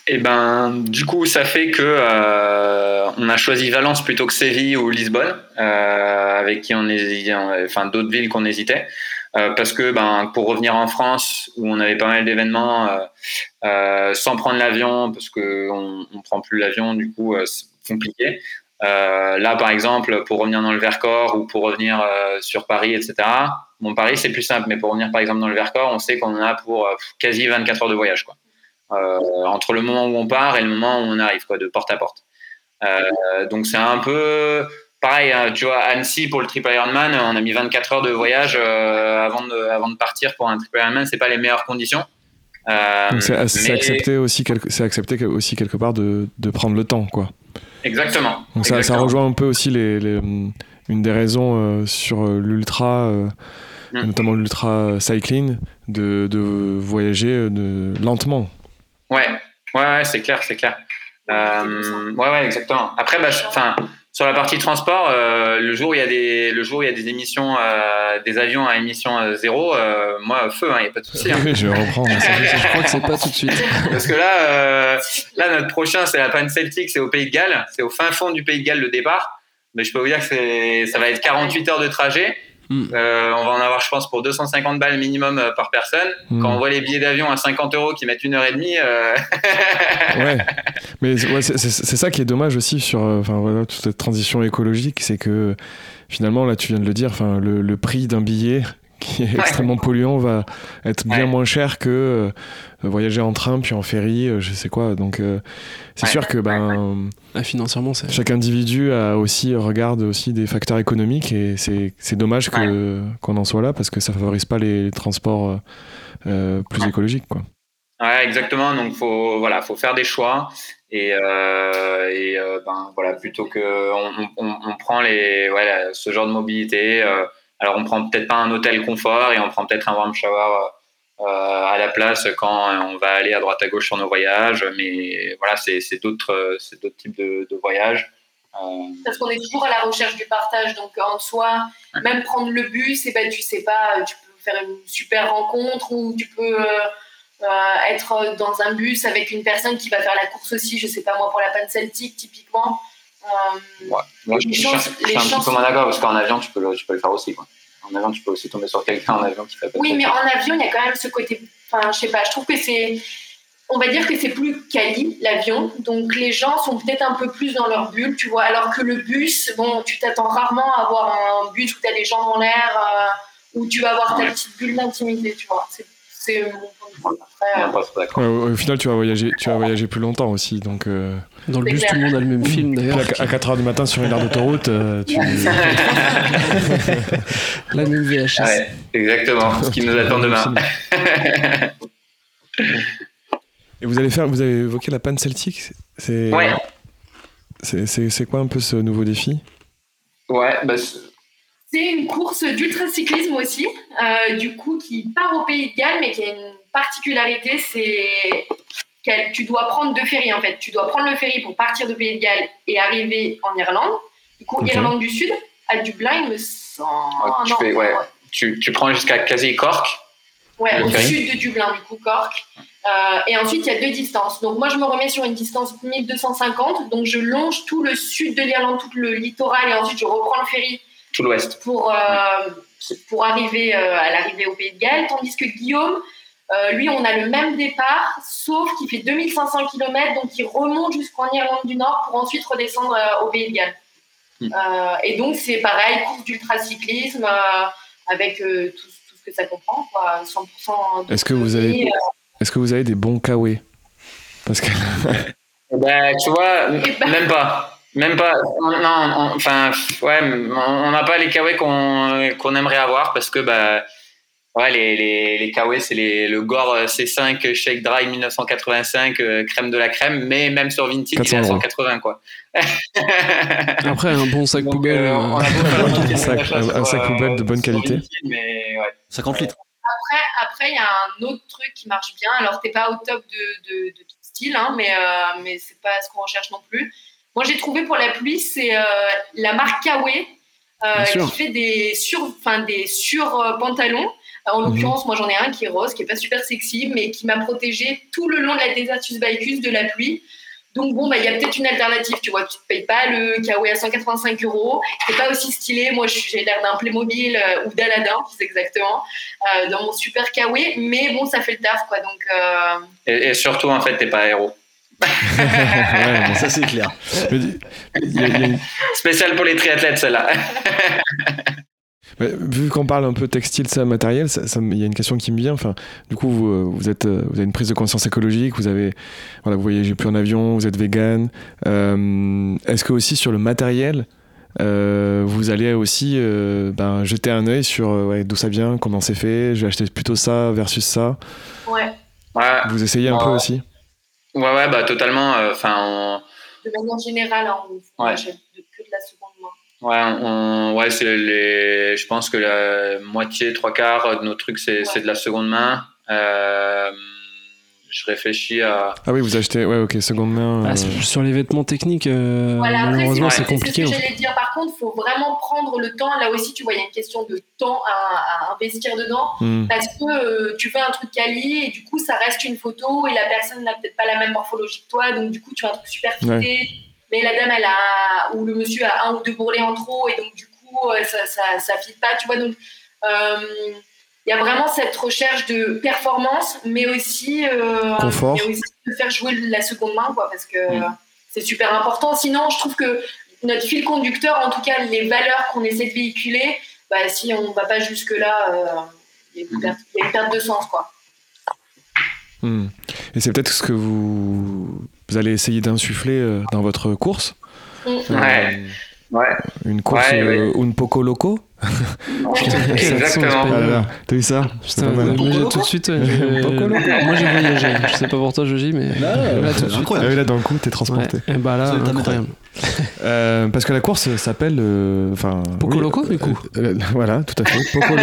et ben du coup ça fait que euh, on a choisi Valence plutôt que Séville ou Lisbonne, euh, avec qui on hésitait, enfin d'autres villes qu'on hésitait. Euh, parce que ben, pour revenir en France où on avait pas mal d'événements sans prendre l'avion parce qu'on on prend plus l'avion du coup c'est compliqué là par exemple pour revenir dans le Vercors ou pour revenir sur Paris etc Bon, Paris, c'est plus simple, mais pour revenir par exemple dans le Vercors, on sait qu'on en a pour euh, quasi 24 heures de voyage, quoi. Euh, entre le moment où on part et le moment où on arrive, quoi, de porte à porte. Euh, donc c'est un peu pareil, hein, tu vois, Annecy pour le Triple Ironman, on a mis 24 heures de voyage avant, de, avant de partir pour un Triple Ironman, c'est pas les meilleures conditions. c'est accepté aussi, c'est accepté aussi quelque part de, de, prendre le temps, quoi. Exactement. Donc ça, ça, rejoint un peu aussi les, les une des raisons sur l'ultra Mm. notamment l'ultra cycling, de, de voyager euh, de, lentement. Ouais, ouais, c'est clair, c'est clair. Euh, ouais, ouais, exactement. Après, bah, enfin, sur la partie transport, euh, le jour où il y a des, le jour où il y a des émissions, des avions à émission zéro, moi feu, il hein, n'y a pas de souci. Hein. je reprends. je crois que c'est pas tout de suite. Parce que là, là notre prochain, c'est la panne celtique, c'est au Pays de Galles, c'est au fin fond du Pays de Galles le départ. Mais je peux vous dire que ça va être 48 heures de trajet. Hmm. Euh, on va en avoir, je pense, pour 250 balles minimum euh, par personne. Hmm. Quand on voit les billets d'avion à 50 euros qui mettent une heure et demie. Euh, ouais, mais c'est ça qui est dommage aussi sur enfin, voilà, toute cette transition écologique, c'est que finalement, là, tu viens de le dire, enfin, le prix d'un billet qui est extrêmement polluant va être bien moins cher que euh, voyager en train puis en ferry, euh, je sais quoi. Donc euh, c'est sûr que ben ah, financièrement, c'est chaque individu a aussi regarde aussi des facteurs économiques et c'est dommage que qu'on en soit là parce que ça favorise pas les transports plus écologiques quoi. Ouais, exactement. Donc faut voilà, faut faire des choix et, et ben voilà, plutôt que on, on, prend les, ouais, la- ce genre de mobilité. euh, alors, on prend peut-être pas un hôtel confort et on prend peut-être un warm shower euh, à la place quand on va aller à droite à gauche sur nos voyages. Mais voilà, c'est d'autres types de, de voyages. Euh, Parce qu'on est toujours à la recherche du partage. Donc, en soi, même prendre le bus, et ben, tu sais pas, tu peux faire une super rencontre ou tu peux euh, euh, être dans un bus avec une personne qui va faire la course aussi. Je sais pas, moi, pour la panne celtique, typiquement. Euh, ouais. Moi, je, Les suis- chances- je suis les un petit chances- peu moins d'accord parce qu'en avion, tu peux, le, tu peux le faire aussi. Quoi. En avion, tu peux aussi tomber sur quelqu'un en avion qui fait pas de Oui, mais en avion, il y a quand même ce côté. Enfin, je sais pas, je trouve que c'est. On va dire que c'est plus quali, l'avion. Donc, les gens sont peut-être un peu plus dans leur bulle, tu vois. Alors que le bus, bon, tu t'attends rarement à avoir un bus où tu as des jambes en l'air, euh, où tu vas avoir ta petite bulle d'intimité, tu vois. C'est- C'est mon point de vue. Ouais, au, au final, tu vas voyager, tu vas voyager plus longtemps aussi. Donc, euh, Dans le bus, clair. tout le monde a le même film d'ailleurs. à, 4h du matin sur une aire d'autoroute, euh, tu... La même VHS. Ouais, exactement. Ce qui nous attend demain. Et vous allez faire, vous avez évoqué la panne celtique. C'est, Ouais. c'est, c'est, c'est quoi un peu ce nouveau défi? Ouais, bah, c'est- C'est une course d'ultracyclisme aussi, euh, du coup, qui part au Pays de Galles, mais qui a une particularité, c'est que tu dois prendre deux ferries en fait. Tu dois prendre le ferry pour partir de Pays de Galles et arriver en Irlande. Du coup. Irlande du Sud, à Dublin, il me semble. Ouais, tu fais- ouais. tu, tu prends jusqu'à quasi Cork. Ouais, au sud de Dublin, du coup, Cork. Euh, et ensuite, il y a deux distances. Donc, moi, je me remets sur une distance 1250. Donc, je longe tout le sud de l'Irlande, tout le littoral, et ensuite, je reprends le ferry tout l'ouest. pour, euh, pour arriver euh, à l'arrivée au Pays de Galles. Tandis que Guillaume, euh, lui, on a le même départ, sauf qu'il fait 2500 km, donc il remonte jusqu'en Irlande du Nord pour ensuite redescendre euh, au Pays de Galles. Hmm. Euh, et donc, c'est pareil, course d'ultracyclisme, euh, avec euh, tout, tout ce que ça comprend, quoi, 100% Est-ce que vous avez- Est-ce que vous avez des bons kawé Parce que Ben, tu vois, Eh ben. même pas. Même pas. On- Non, on- enfin, ouais, on n'a pas les kawaii qu'on qu'on aimerait avoir parce que bah, ouais, les, les, les c'est les- le Gore C5 Shake Dry 1985, euh, crème de la crème, mais même sur Vinted, il est 400 à euros. 180, quoi. Après, un bon sac Donc, poubelle. euh, on a euh, Un sac- un- un sur, sac euh, poubelle de bonne qualité. Vinted, mais ouais. 50 litres. Après, après, il y a un autre truc qui marche bien. Alors, t'es pas au top de, de, de ton style, hein, mais, euh, mais c'est pas ce qu'on recherche non plus. Moi, j'ai trouvé pour la pluie, c'est euh, la marque Kawe euh, qui fait des sur, enfin des sur euh, pantalons. Euh, En Mhm. l'occurrence, moi, j'en ai un qui est rose, qui est pas super sexy, mais qui m'a protégé tout le long de la Desertus Bicus de la pluie. Donc bon, bah, il y a peut-être une alternative, tu vois, tu ne payes pas le Kawe à 185 euros, c'est pas aussi stylé, moi j'ai l'air d'un Playmobil euh, ou d'Aladin, plus exactement, euh, dans mon super Kawe, mais bon, ça fait le taf, quoi, donc euh, Et, et surtout, en fait, t'es pas héros. Ouais, bon, Ça, c'est clair. Spécial pour les triathlètes, celle-là. mais vu qu'on parle un peu textile, ça, matériel, ça- ça me- il y a une question qui me vient. Enfin, du coup, vous, euh, vous, êtes, euh, vous avez une prise de conscience écologique, vous avez, voilà, vous voyagez plus en avion, vous êtes vegan. Euh, Est-ce que aussi sur le matériel, euh, vous allez aussi euh, ben, jeter un œil sur ouais, d'où ça vient, comment c'est fait, je vais acheter plutôt ça versus ça? ouais, Ouais, Vous essayez un Ouais. peu aussi? ouais, ouais, bah totalement. euh, Enfin, on- de manière générale, hein, on Ouais. achète de- que de la seconde main. Ouais, on, ouais, c'est les, je pense que la moitié, trois quarts de nos trucs, c'est, c'est de la seconde main. Euh, je réfléchis à. Ah oui, vous achetez, ouais, ok, seconde main. ah, euh, sur les vêtements techniques, euh, Voilà, malheureusement, c'est- ouais, compliqué. Ce que j'allais dire. Par contre, il faut vraiment prendre le temps. Là aussi, tu vois, il y a une question de temps à, à investir dedans. hmm. Parce que euh, tu fais un truc quali et du coup, ça reste une photo et la personne n'a peut-être pas la même morphologie que toi. Donc, du coup, tu as un truc super fité. Mais la dame, elle a, ou le monsieur a un ou deux bourrelets en trop et donc, du coup, euh, ça, ça, ça fit pas. Tu vois, donc, euh, il y a vraiment cette recherche de performance, mais aussi, euh, Confort. mais aussi de faire jouer la seconde main, quoi, parce que Mm. c'est super important. Sinon, je trouve que notre fil conducteur, en tout cas les valeurs qu'on essaie de véhiculer, bah, si on ne va pas jusque-là, euh, il y, a une perte- il y a une perte de sens. Quoi. Hmm. Et c'est peut-être ce que vous, vous allez essayer d'insuffler euh, dans votre course. Mm. Euh, Ouais. Ouais. Une course Ouais, euh, un poco loco. Exactement. Ah là là, T'as vu ça Putain, tout de suite. euh, j'ai- Poco Loco. moi j'ai voyagé. Je sais pas pour toi, Joji, mais là tout de suite. Ah incroyable. oui, là, dans le coup, t'es transporté. Ouais. Et bah là, incroyable. Euh, parce que la course s'appelle. euh, Enfin. Poco oui, Loco, du coup. euh, voilà, tout à fait. Poco Loco.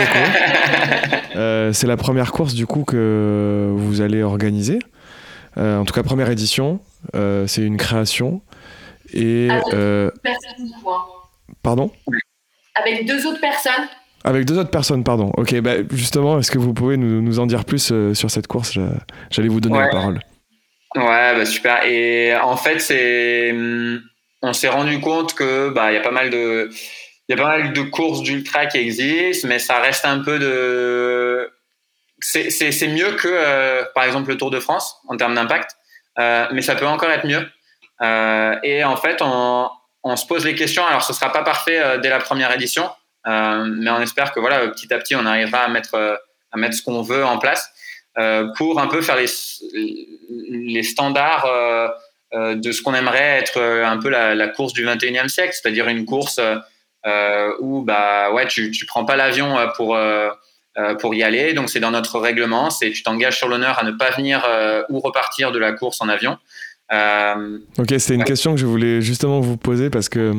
Euh, c'est la première course, du coup, que vous allez organiser. Euh, en tout cas, première édition. Euh, c'est une création. Et. Ah. euh, Personne du coup, hein. pardon Avec deux autres personnes. Avec deux autres personnes, pardon. Ok, bah, justement, est-ce que vous pouvez nous, nous en dire plus euh, sur cette course? J'allais vous donner Ouais. la parole. Ouais, bah super. Et en fait, c'est, hum, on s'est rendu compte que bah il y a pas mal de, il y a pas mal de courses d'ultra qui existent, mais ça reste un peu de, c'est c'est c'est mieux que euh, par exemple le Tour de France en termes d'impact, euh, mais ça peut encore être mieux. Euh, et en fait, on se pose les questions. Alors, ce sera pas parfait euh, dès la première édition, euh, mais on espère que voilà, petit à petit, on arrivera à mettre euh, à mettre ce qu'on veut en place euh, pour un peu faire les, les standards euh, euh, de ce qu'on aimerait être euh, un peu la, course du 21e siècle, c'est-à-dire une course euh, où bah ouais, tu tu prends pas l'avion euh, pour euh, euh, pour y aller, donc c'est dans notre règlement, c'est tu t'engages sur l'honneur à ne pas venir euh, ou repartir de la course en avion. Euh, Ok, c'était une Ouais. question que je voulais justement vous poser parce que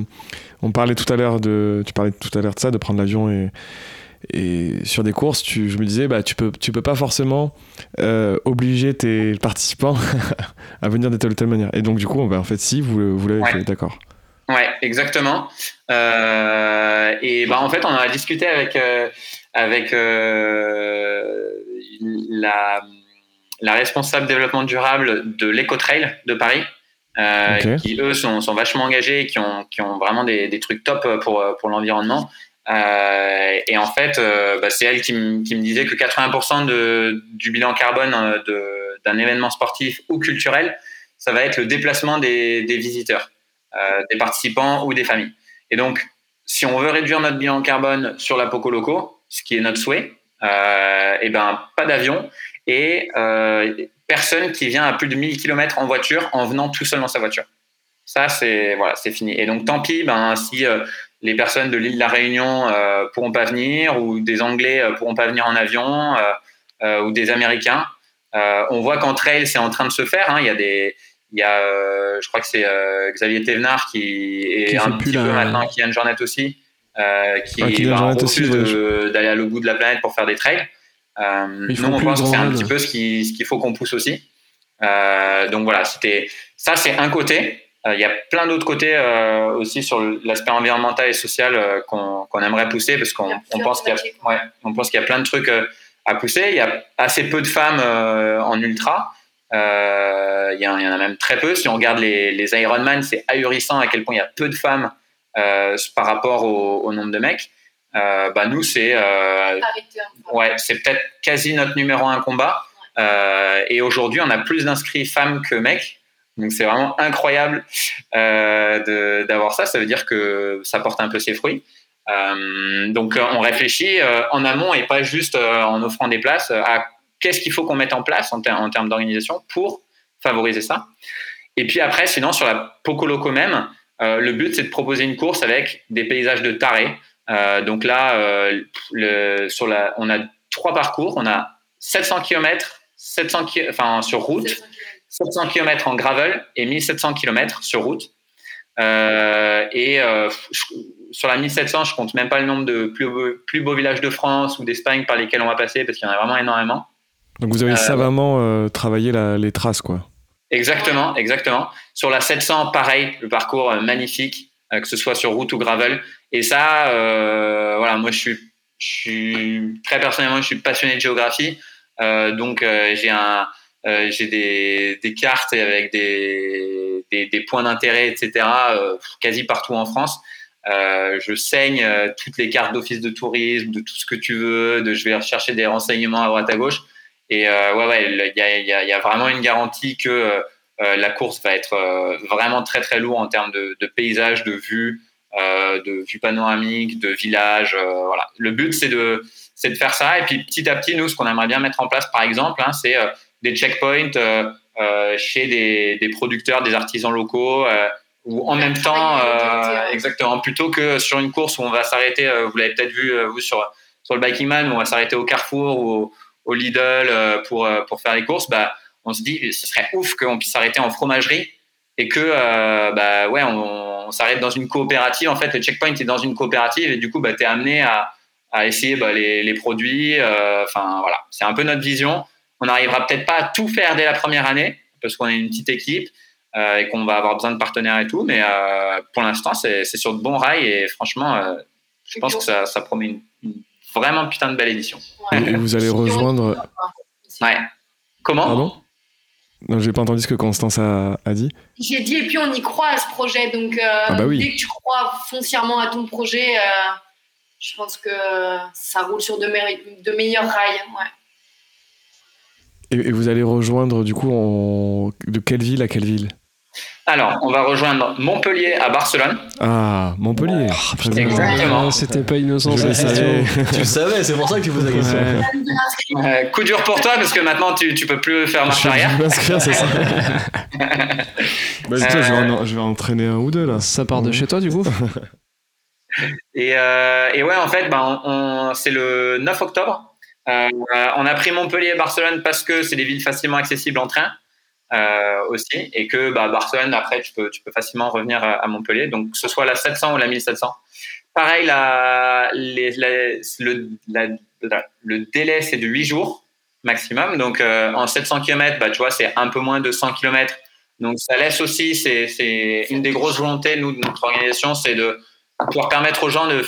on parlait tout à l'heure de, tu parlais tout à l'heure de ça, de prendre l'avion et et sur des courses, tu, je me disais, bah tu peux tu peux pas forcément euh, obliger tes participants à venir de telle ou telle manière. Et donc du coup, bah, en fait, si vous vous l'avez Ouais. fait, d'accord. Ouais, exactement. Euh, et bah en fait, on en a discuté avec euh, avec euh, la la responsable développement durable de l'EcoTrail de Paris, euh, qui eux sont, sont vachement engagés, et qui ont qui ont vraiment des, des trucs top pour pour l'environnement. Euh, et en fait, euh, bah, c'est elle qui, me- qui me disait que 80% de, du bilan carbone euh, d'un événement sportif ou culturel, ça va être le déplacement des, des visiteurs des participants ou des familles. Et donc, si on veut réduire notre bilan carbone sur la Poco Loco, ce qui est notre souhait, euh, et ben pas d'avion et euh, personne qui vient à plus de 1000 km en voiture en venant tout seul dans sa voiture. Ça, c'est voilà, c'est fini. Et donc, tant pis, ben si euh, les personnes de l'île de la Réunion pourront pas venir ou des Anglais pourront pas venir en avion ou des Américains. On voit qu'en trail, c'est en train de se faire. hein. Il y a des, il y a, je crois que c'est Xavier Thévenard qui est Qui un petit peu la- maintenant, Kylian Jornet aussi, euh, qui, Ah, Kylian bah, refuse de- d'aller à l'autre bout de la planète pour faire des trails. Euh, nous, on pense le que c'est un petit peu ce qui- ce qu'il faut qu'on pousse aussi. Euh, donc voilà, c'était ça, c'est un côté. Euh, Il y a plein d'autres côtés euh, aussi sur le- l'aspect environnemental et social euh, qu'on aimerait pousser parce qu'on pense qu'il y ouais, on pense qu'il y a plein de trucs euh, à pousser. Il y a assez peu de femmes euh, en ultra. Euh, il, y en, en a même très peu. Si on regarde les, les Ironman, c'est ahurissant à quel point il y a peu de femmes par rapport au, au nombre de mecs. Euh, bah nous, c'est euh. Ouais, c'est peut-être quasi notre numéro un combat. Euh, et aujourd'hui, on a plus d'inscrits femmes que mecs. Donc c'est vraiment incroyable euh, d'avoir ça. Ça veut dire que ça porte un peu ses fruits. Euh, donc euh, on réfléchit euh, en amont et pas juste euh, en offrant des places euh, à qu'est-ce qu'il faut qu'on mette en place en, ter- en termes d'organisation pour favoriser ça. Et puis après, sinon sur la Poco Loco même, euh, le but c'est de proposer une course avec des paysages de tarés. Euh, donc là, euh, le, sur la, on a trois parcours. On a 700 km, 700 ki- enfin, sur route, 700 km en gravel et 1700 km sur route. Euh, et euh, je- sur la 1700, je compte même pas le nombre de plus beaux, plus beaux villages de France ou d'Espagne par lesquels on va passer parce qu'il y en a vraiment énormément. Donc vous avez Euh, savamment euh, travaillé la- les traces, quoi. Exactement, exactement. Sur la 700, pareil, le parcours euh, magnifique, euh, que ce soit sur route ou gravel. Et ça, euh, voilà, moi je suis, je suis très personnellement, je suis passionné de géographie, Euh, donc euh, j'ai un, euh, j'ai des, des cartes avec des, des, des points d'intérêt, etc. quasi partout en France. Je saigne toutes les cartes d'office de tourisme, de tout ce que tu veux, de je vais rechercher des renseignements à droite à gauche. Et ouais, ouais, il y a, y, a, y a vraiment une garantie que la course va être euh, vraiment très très lourd en termes de, de paysage, de vues, euh, de vues panoramiques, de villages. euh, voilà. Le but c'est de c'est de faire ça et puis petit à petit nous ce qu'on aimerait bien mettre en place par exemple hein, c'est euh, des checkpoints euh, euh, chez des, des producteurs, des artisans locaux. euh, ou en même temps, euh, exactement, plutôt que sur une course où on va s'arrêter, euh, vous l'avez peut-être vu, euh, vous, sur, sur le Biking Man, où on va s'arrêter au Carrefour ou au, au Lidl euh, pour, euh, pour faire les courses, bah, on se dit, ce serait ouf qu'on puisse s'arrêter en fromagerie et que, euh, bah, ouais, on, on s'arrête dans une coopérative. En fait, le checkpoint est dans une coopérative et du coup, bah, tu es amené à, à essayer bah, les, les produits. euh, Enfin, voilà, c'est un peu notre vision. On n'arrivera peut-être pas à tout faire dès la première année parce qu'on est une petite équipe euh, et qu'on va avoir besoin de partenaires et tout. Mais euh, pour l'instant, c'est c'est sur de bons rails et franchement, euh, je pense cool. que ça, ça promet une, une vraiment putain de belle édition. Et, et vous allez rejoindre. Ouais. Comment? Pardon? Non, j'ai pas entendu ce que Constance a, a dit. J'ai dit, et puis on y croit à ce projet. Donc, euh, Ah bah oui. dès que tu crois foncièrement à ton projet, euh, je pense que ça roule sur de, me- de meilleurs rails. Ouais. Et, et vous allez rejoindre du coup en... de quelle ville à quelle ville? Alors, on va rejoindre Montpellier à Barcelone. Ah, Montpellier. Bien. Exactement. Ah, C'était pas innocent Je cette le tu le savais, c'est pour ça que tu poses la question. Ouais. Euh, coup dur pour toi parce que maintenant tu, tu peux plus faire marche Je arrière. vais m'inscrire, c'est ça. Bah, je, vais en, je vais entraîner un ou deux là. Ça part de chez toi du coup Et, euh, et ouais, en fait, ben, on, on- c'est le 9 octobre. Euh, on a pris Montpellier et Barcelone parce que c'est des villes facilement accessibles en train euh, aussi, et que bah, Barcelone, après, tu peux, facilement revenir à, Montpellier. Donc, que ce soit la 700 ou la 1700. Pareil, le, la- la- le délai, c'est de 8 jours maximum. Donc, euh, en 700 km, bah, tu vois, c'est un peu moins de 100 km. Donc, ça laisse aussi, c'est une des grosses volontés, nous, de notre organisation, c'est de pouvoir permettre aux gens de,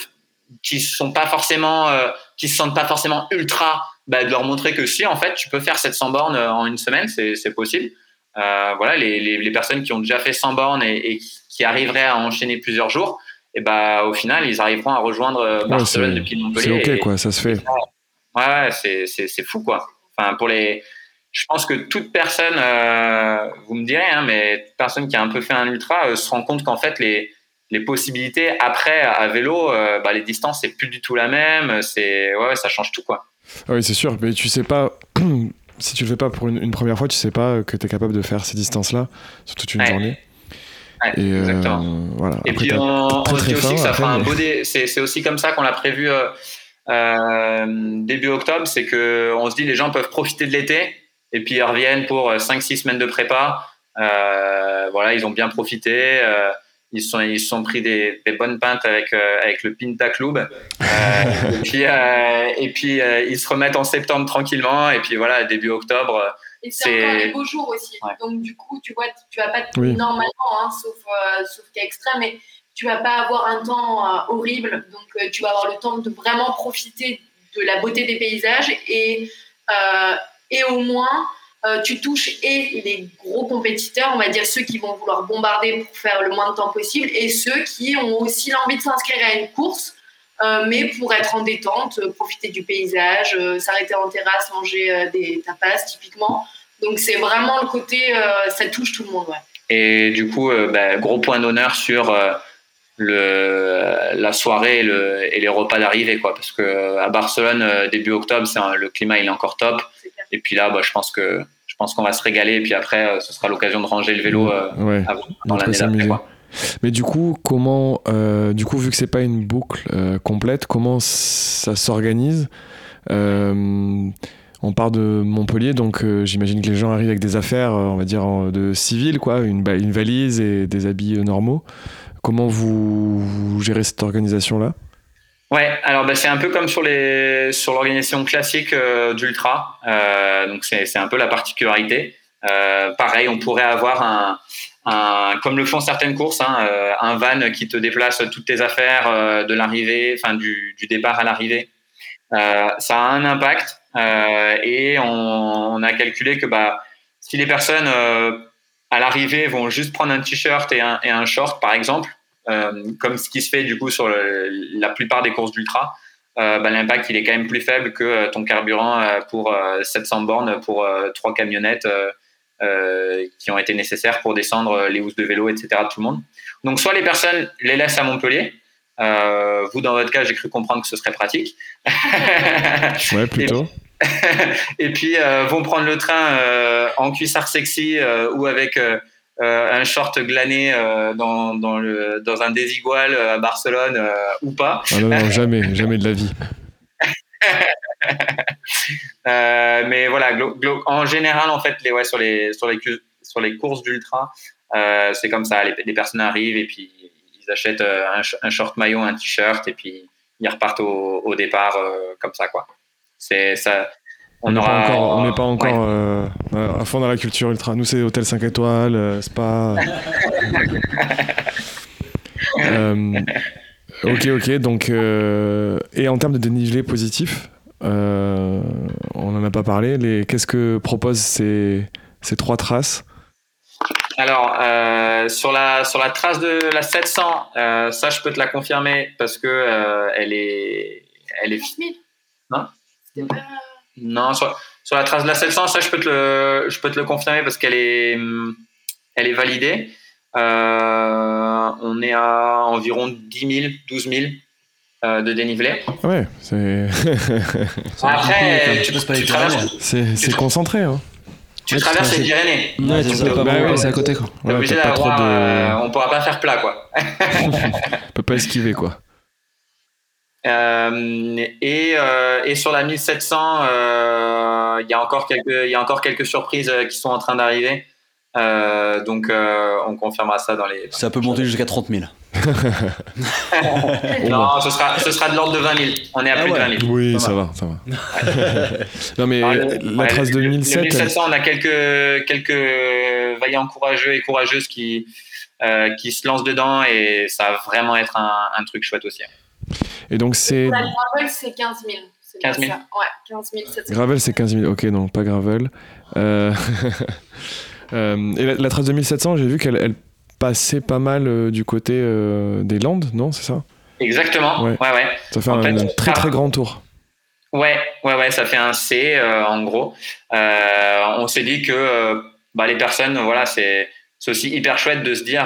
qui sont pas forcément, euh, qui se sentent pas forcément ultra, bah, de leur montrer que si, en fait, tu peux faire 700 bornes en une semaine, c'est possible. Euh, voilà, les, les, les personnes qui ont déjà fait 100 bornes et, et qui arriveraient à enchaîner plusieurs jours, et bah, au final, ils arriveront à rejoindre Barcelone c'est- depuis C'est Montpellier. ok Et- quoi, ça se fait. Ouais, ouais, c'est, c'est, c'est fou, quoi. Enfin, pour les. Je pense que toute personne, euh, vous me direz, hein, mais toute personne qui a un peu fait un ultra euh, se rend compte qu'en fait, les, les possibilités après à vélo, euh, bah, les distances, c'est plus du tout la même. C'est, ouais, ouais, ça change tout, quoi. Ah oui, c'est sûr, mais tu sais pas. si tu le fais pas pour une, une première fois, tu sais pas que tu es capable de faire ces distances-là sur toute une Ouais. journée. Ouais, Et euh, exactement. voilà. Et Après, puis on, très, on très dit aussi que ça fera un beau dé- c'est, aussi comme ça qu'on l'a prévu euh, euh, début octobre, c'est que on se dit les gens peuvent profiter de l'été et puis ils reviennent pour 5-6 semaines de prépa. Euh, voilà, ils ont bien profité. Ils se sont ils sont pris des, des bonnes pintes avec euh, avec le Pinta Club. Euh, et puis euh, et puis euh, ils se remettent en septembre tranquillement et puis voilà début octobre. Et c'est encore les beaux jours aussi. Ouais. Donc, du coup, tu vois, tu vas pas, Oui. normalement, hein, sauf, euh, sauf cas extrême, mais tu vas pas avoir un temps euh, horrible. Donc, euh, tu vas avoir le temps de vraiment profiter de la beauté des paysages et, euh, et au moins, euh, tu touches et les gros compétiteurs, on va dire ceux qui vont vouloir bombarder pour faire le moins de temps possible et ceux qui ont aussi l'envie de s'inscrire à une course. euh, mais pour être en détente, euh, profiter du paysage, s'arrêter en terrasse, manger des tapas typiquement. Donc c'est vraiment le côté, ça touche tout le monde. Et du coup, bah, gros point d'honneur sur le, la soirée et, le, et les repas d'arrivée, quoi. Parce que à Barcelone, euh, début octobre, c'est le climat il est encore top. Et puis là, bah, je pense que je pense qu'on va se régaler. Et puis après, euh, ce sera l'occasion de ranger le vélo euh, Ouais. avant- dans l'année d'après. Mais du coup, comment, euh, du coup, vu que c'est pas une boucle euh, complète, comment ça s'organise Euh, On part de Montpellier, donc j'imagine que les gens arrivent avec des affaires, on va dire, de civil, quoi, une, une valise et des habits normaux. Comment vous, gérez cette organisation-là? Ouais, alors bah, c'est un peu comme sur les sur l'organisation classique euh, d'ultra. Euh, donc c'est un peu la particularité. Euh, pareil, on pourrait avoir un, comme le font certaines courses, hein, un van qui te déplace toutes tes affaires de l'arrivée, enfin du, du départ à l'arrivée. Ça a un impact et on, on a calculé que bah si les personnes à l'arrivée vont juste prendre un t-shirt et un, et un short par exemple, euh, comme ce qui se fait du coup sur le- la plupart des courses d'ultra, euh, bah, l'impact il est quand même plus faible que euh, ton carburant pour euh, 700 bornes pour trois camionnettes qui ont été nécessaires pour descendre les housses de vélo, etc. de tout le monde. Donc soit les personnes les laissent à Montpellier. Euh, vous dans votre cas, j'ai cru comprendre que ce serait pratique. Ouais, plutôt. et puis euh, vont prendre le train euh, en cuissard sexy euh, ou avec un short glané dans, dans, le, dans un désigual à Barcelone ou pas. Ah non, non, jamais, jamais de la vie. mais voilà, en général, en fait, les, ouais, sur, les, sur, les, sur les courses d'ultra, c'est comme ça. Les, les, personnes arrivent et puis ils achètent un, un short maillot, un t-shirt et puis ils repartent au, au départ comme ça, quoi. C'est ça. On n'est pas encore, on pas encore euh, à fond dans la culture ultra. Nous, c'est hôtel 5 étoiles, euh, spa. euh, ok, ok. Donc, euh, et en termes de dénivelé positif, on n'en a pas parlé. Les, qu'est-ce que proposent ces, ces trois traces? Alors, sur, la, sur la trace de la 700, ça, je peux te la confirmer parce que elle est. Elle est... Non non, sur, la trace de la 700, ça, je peux te le, je peux te le confirmer parce qu'elle est, elle est validée. Euh, on est à environ 10 000, 12 000 euh, de dénivelé. Ouais, c'est. Après, tu, tu, traverses. C'est concentré, hein. Tu traverses les Pyrénées. Ouais, tu peux pas bah, c'est à côté, quoi. Ouais, obligé pas trop de... euh, on pourra pas faire plat, quoi. on peut pas esquiver, quoi. Euh, et, euh, et, sur la 1700, euh, il y a encore quelques, il y a encore quelques surprises qui sont en train d'arriver. donc, on confirmera ça dans les. Ça peut monter jusqu'à 30 000. non, ce sera, ce sera de l'ordre de 20 000. On est à ah plus ouais. de 20 000. Oui, ça va, ça va. non, mais le, la trace de 2007. Le 1700, on a quelques, quelques vaillants courageux et courageuses qui, euh, qui se lancent dedans et ça va vraiment être un, un truc chouette aussi. Et donc c'est. Gravel, c'est 15 000. 15 000. Ouais, 15 000, 700. Gravel, c'est 15 000. Ok, non, pas gravel. Euh... euh, et la, la, trace 2700, j'ai vu qu'elle elle passait pas mal euh, du côté euh, des Landes, non C'est ça? Exactement. Ouais. ouais, ouais. Ça fait en un, fait, un, très très grand tour. Ouais, ouais, ouais, ça fait un C euh, en gros. on s'est dit que bah, les personnes, voilà, c'est aussi hyper chouette de se dire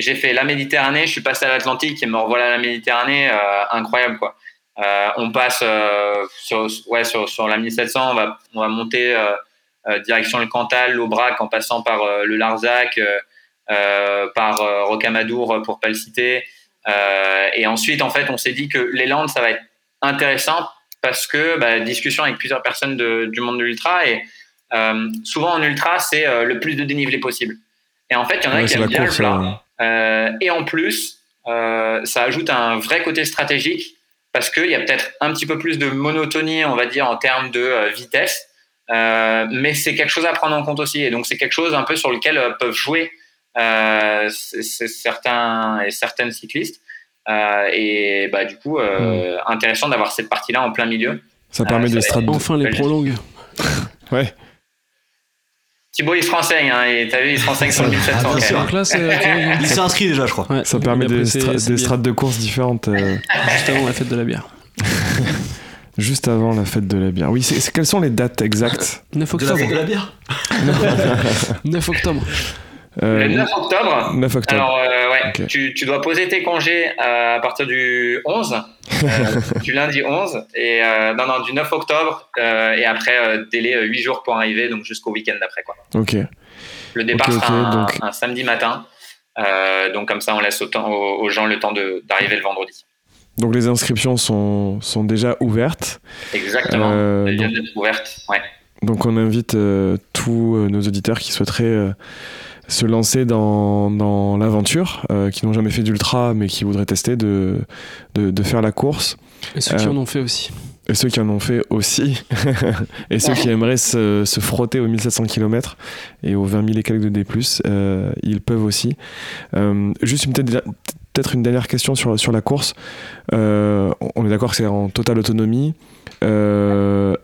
j'ai fait la Méditerranée, je suis passé à l'Atlantique et me revoilà à la Méditerranée, euh, incroyable quoi. Euh, on passe euh, sur, ouais, sur, sur, la 1700, on va, on va monter direction le Cantal, l'Aubrac, en passant par le Larzac, par Rocamadour pour pas le citer. et ensuite, en fait, on s'est dit que les Landes, ça va être intéressant parce que bah, discussion avec plusieurs personnes de, du monde de l'ultra et souvent en ultra, c'est le plus de dénivelé possible. Et en fait, il y en a ouais, qui aiment bien course, le plat. Et en plus, euh, ça ajoute un vrai côté stratégique parce qu'il y a peut-être un petit peu plus de monotonie, on va dire, en termes de euh, vitesse. mais c'est quelque chose à prendre en compte aussi. Et donc, c'est quelque chose un peu sur lequel peuvent jouer certains et certaines cyclistes. et bah, du coup, mmh. intéressant d'avoir cette partie-là en plein milieu. Ça permet de strat... Enfin les prolongues. ouais. Thibaut, il se renseigne, hein, et t'as vu, il se renseigne sur le 1700. Ah, bien sûr. Donc là, c'est- Il s'est inscrit déjà, je crois. Ouais, Ça permet des, stra- des strates de course différentes euh, Juste avant la fête de la bière. juste avant la fête de la bière. Oui, c'est, quelles sont les dates exactes 9 De la, octobre. de la bière 9 octobre. Euh, Le 9 octobre. 9 octobre. Alors, euh, ouais, tu, tu dois poser tes congés euh, à partir du 11, euh, du lundi 11, et non, non, du 9 octobre, et après, délai euh, 8 jours pour arriver, donc jusqu'au week-end d'après. Quoi. Ok. Le départ Ok, ok, sera un, donc- un samedi matin, euh, donc comme ça, on laisse autant, aux, aux gens le temps d'arriver le vendredi. Donc les inscriptions sont, sont déjà ouvertes. Exactement. Euh, Elles viennent d'être ouvertes. Ouais. Donc on invite euh, tous nos auditeurs qui souhaiteraient se lancer dans, dans l'aventure, euh, qui n'ont jamais fait d'ultra mais qui voudraient tester, de, de, de faire la course. Et ceux qui Euh, en ont fait aussi. Et ceux qui en ont fait aussi. et ceux qui aimeraient se, se frotter aux 1700 km et aux 20 000 et quelques de D+, euh, ils peuvent aussi. Juste une peut-être peut-être une dernière question sur, sur la course. Euh, on est d'accord que c'est en totale autonomie. euh,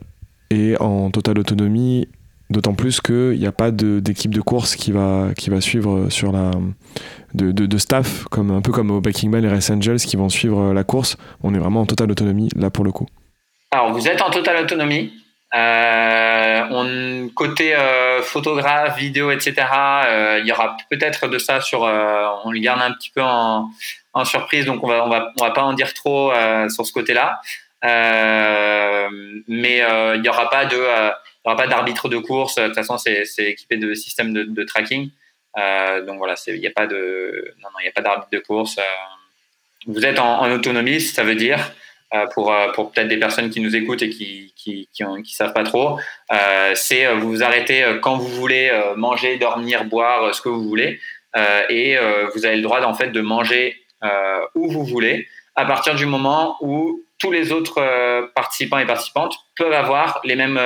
et en totale autonomie, d'autant plus qu'il n'y a pas d'équipe de, course qui va, qui va suivre sur la. De, de, staff, comme, un peu comme au Backing Man et Race Angels qui vont suivre la course. On est vraiment en totale autonomie là pour le coup. Alors, vous êtes en totale autonomie. Euh, côté euh, photographe, vidéo, etc., euh, il y aura peut-être de ça sur. euh, on le garde un petit peu en, en surprise, donc on va, on va, on va pas en dire trop euh, sur ce côté-là. Euh, mais euh, il n'y aura pas de, euh, il y aura pas d'arbitre de course. De toute façon, c'est équipé de systèmes de, tracking. Euh, donc voilà, il n'y a pas de, non, non, a pas d'arbitre de course. Euh, vous êtes en, autonomie, ça veut dire euh, pour pour peut-être des personnes qui nous écoutent et qui qui qui savent pas trop, c'est vous vous arrêtez quand vous voulez manger, dormir, boire, ce que vous voulez, et vous avez le droit en fait de manger où vous voulez à partir du moment où tous les autres participants et participantes peuvent avoir les mêmes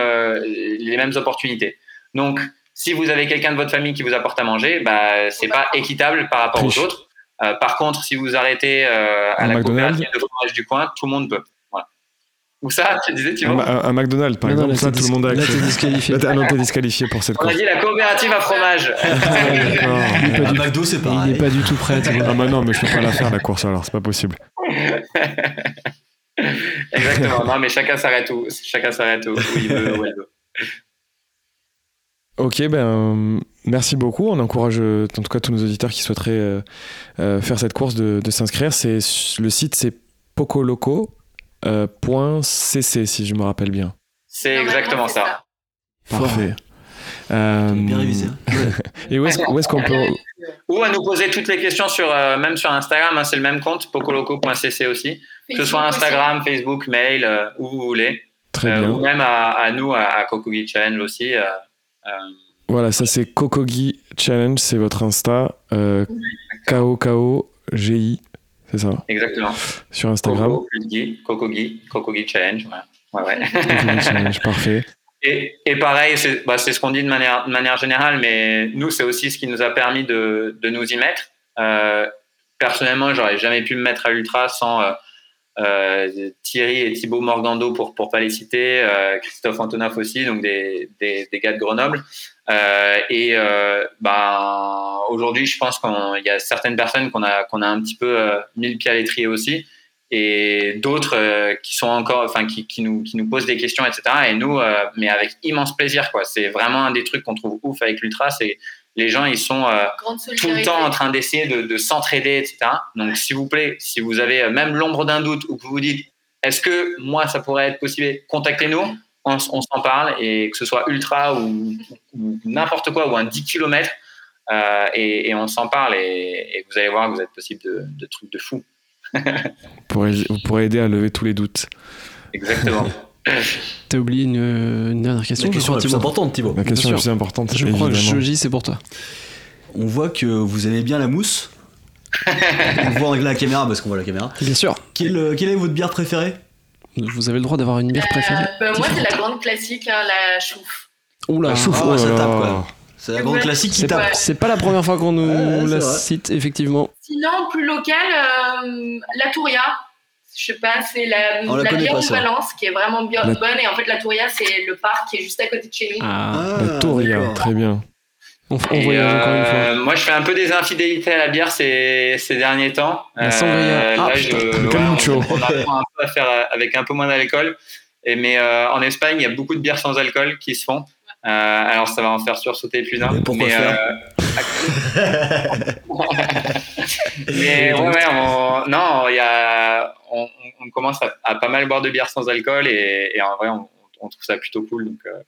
les mêmes opportunités. Donc si vous avez quelqu'un de votre famille qui vous apporte à manger, bah, c'est pas équitable par rapport aux autres. Euh, par contre, si vous arrêtez euh, à Un la McDonald's coopérative de fromage du coin, tout le monde peut. Voilà. Ou ça, tu disais, tu Un, vois un- un McDonald's, par Non, non, exemple, là, ça, tout le monde a là, accès. t'es disqualifié. Là, ah non, t'es disqualifié pour cette On a course. dit la coopérative à fromage. Ah. Il du- McDo, c'est Il pareil. n'est pas du tout prêt. Ah bah non, mais je peux pas la faire la course alors, c'est pas possible. Exactement. Non, mais chacun s'arrête où, chacun s'arrête où, où il veut, où elle veut. Ok, ben euh, merci beaucoup. On encourage euh, en tout cas tous nos auditeurs qui souhaiteraient euh, euh, faire cette course de, de s'inscrire. C'est le site c'est pocoloco.cc si je me rappelle bien. C'est exactement ça. Parfait. Euh, Bien révisé. hein. Et où est-ce où est-ce qu'on peut Ou à nous poser toutes les questions sur, euh, même sur Instagram, hein, c'est le même compte, pocoloco.cc aussi. Que ce soit Instagram, Facebook, mail, euh, où vous voulez. très Euh, bien. ou même à, à nous, à, à Kokugi Challenge aussi. euh, euh, Voilà, ça c'est Kokogi Challenge, c'est votre Insta euh, K-O-K-O-G-I, c'est ça, exactement. sur Instagram. Coco plus Gi, Kokogi, Kokogi Challenge. voilà. Ouais, ouais. Kokogi Challenge, parfait. Et, et pareil, c'est bah, ce qu'on dit de manière, de manière générale, mais nous, c'est aussi ce qui nous a permis de, de nous y mettre. Euh, personnellement, j'aurais jamais pu me mettre à l'ultra sans euh, euh, Thierry et Thibaut Morgando pour pour pas les citer, euh, Christophe Antonoff aussi, donc des, des, des gars de Grenoble. Euh, et bah, aujourd'hui, je pense qu'il y a certaines personnes qu'on a qu'on a un petit peu mis le pied à l'étrier aussi et d'autres euh, qui sont encore, enfin qui, qui, nous, qui nous posent des questions, etc. Et nous, euh, mais avec immense plaisir, quoi. C'est vraiment un des trucs qu'on trouve ouf avec l'ultra, c'est les gens, ils sont euh, tout le temps en train d'essayer de, de s'entraider, etc. Donc, s'il vous plaît, si vous avez même l'ombre d'un doute ou que vous vous dites, est-ce que moi, ça pourrait être possible, contactez-nous, on, s'en parle, et que ce soit ultra ou, ou n'importe quoi, ou un 10 km, et, et on s'en parle, et, et vous allez voir que vous êtes possible de, de trucs de fou. Vous pourrez, vous pourrez aider à lever tous les doutes. Exactement. T'as oublié une, une dernière question. La question la plus Thibaut. importante, Thibaut. La question la plus importante, Je crois que évidemment. Joji, c'est pour toi. On voit que vous aimez bien la mousse. on voit avec la caméra parce qu'on voit la caméra. Bien sûr. Quelle, euh, quelle est votre bière préférée? Vous avez le droit d'avoir une bière préférée. Euh, bah, moi, c'est la grande classique, hein, la chouffe. Oula, chouffe. Oh Ouais, ça tape, quoi. C'est la grande Ouais. classique qui C'est tape. pas, c'est pas la première fois qu'on nous la vrai. cite, effectivement. Sinon, plus local, euh, la Touria. Je sais pas, c'est la, On la la connaît bière pas, de. Valence qui est vraiment bien La- bonne. Et en fait, la Touria, c'est le parc qui est juste à côté de chez nous. Ah, La Touria, très bien. on, voyage encore une fois. euh, Moi, je fais un peu des infidélités à la bière ces, ces derniers temps. Euh, La sangria. Ah, là, putain. je, Le ouais, canucho. on, on apprend un peu à faire euh, avec un peu moins d'alcool. Et mais euh, en Espagne, il y a beaucoup de bières sans alcool qui se font. Euh, alors, ça va en faire sursauter plus d'un. Et pourquoi mais, faire euh, mais ouais, ouais, on, non, il y a, on, commence à, à pas mal boire de bière sans alcool et, et en vrai, on, on trouve ça plutôt cool. Donc, euh,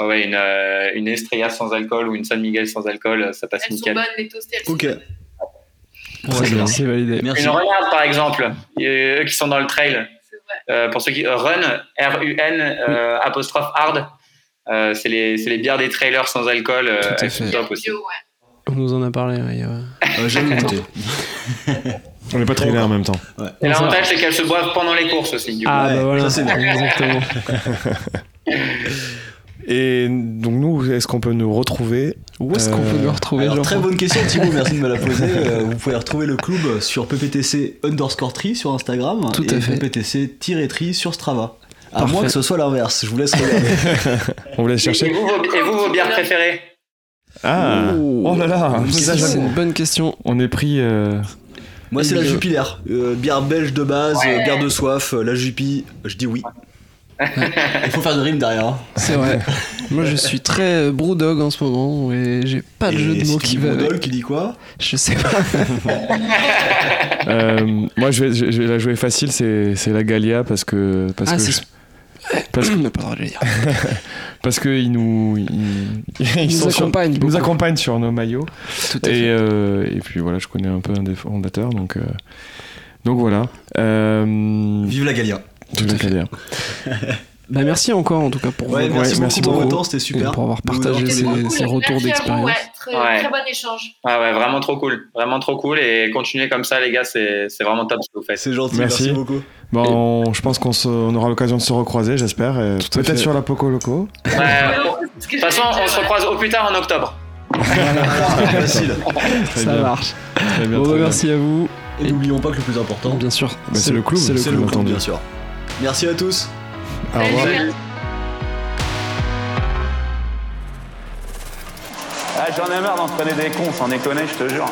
ouais, ouais, une, euh, une Estrella sans alcool ou une San Miguel sans alcool, ça passe Elles sont nickel. bonnes, les toastées. elles sont Ok. bonnes. C'est bien. c'est validé. Merci. Une renarde, par exemple, eux qui sont dans le trail. Euh, pour ceux qui run, R-U-N, euh, apostrophe hard. Euh, c'est les, c'est les bières des trailers sans alcool. euh, Tout à fait. top aussi. Bio, ouais. On nous en a parlé. ouais, il y a- Euh, J'aime goûter. On n'est pas trailer en même temps. Et l'avantage, c'est qu'elles se boivent pendant les courses aussi. Du coup. Ah Ouais, bah voilà, ça, c'est bien. exactement. Et donc nous, est-ce qu'on peut nous retrouver Où est-ce qu'on Euh, peut nous retrouver Alors, très bonne question Thibaut, merci de me la poser. Euh, vous pouvez retrouver le club sur pptc underscore tri sur Instagram Tout et à fait. pptc-tri sur Strava. À Parfait. moins que ce soit l'inverse, je vous laisse regarder. On vous laisse et chercher vous, vos, et vous, vos bières préférées Ah Oh là là c'est une bonne question. On est pris... euh, Moi, c'est la Jupiler. Euh, bière belge de base, Ouais. euh, bière de soif, euh, la Jupi, je dis oui. Il faut faire de rime derrière. hein. C'est vrai. Moi, je suis très euh, Brewdog en ce moment et j'ai pas de Et jeu de si mots tu qui dis va avec. qui dit quoi? Je sais pas. euh, moi, je vais, je, je vais la jouer facile, c'est la Galia parce que... Parce Ah, que je- Parce, On n'a pas le droit de le dire. parce qu'ils nous, ils, ils nous sur- accompagnent ils nous accompagnent sur nos maillots. Tout à Et, fait. euh, et puis voilà, je connais un peu un des fondateurs, donc, euh, donc voilà. Euh, Vive la Galia. Tout à fait. Bah, merci encore en tout cas pour Ouais, vos- merci, ouais, merci beaucoup pour beaucoup. votre temps, c'était super. pour avoir partagé ces, retours d'expérience. ouais. Très, Ouais. très bon échange. Ouais, ouais, vraiment trop cool. Vraiment trop cool. Et continuez comme ça, les gars, c'est c'est vraiment top ce que vous faites. C'est gentil, Merci. merci, beaucoup. Bon, je pense qu'on se- on aura l'occasion de se recroiser, j'espère. et Tout à Peut-être fait. sur la Poco Loco. De toute façon, on se recroise au plus tard en octobre. Facile. Très Ça bien. marche. Très bien, Bon, très bah, bien. merci à vous. Et n'oublions pas que le plus important, Bien sûr. Bah, c'est le club. C'est le entendu. bien sûr. Merci à tous. Au revoir. Salut. Ah, J'en ai marre d'entraîner des cons, sans déconner, je te jure.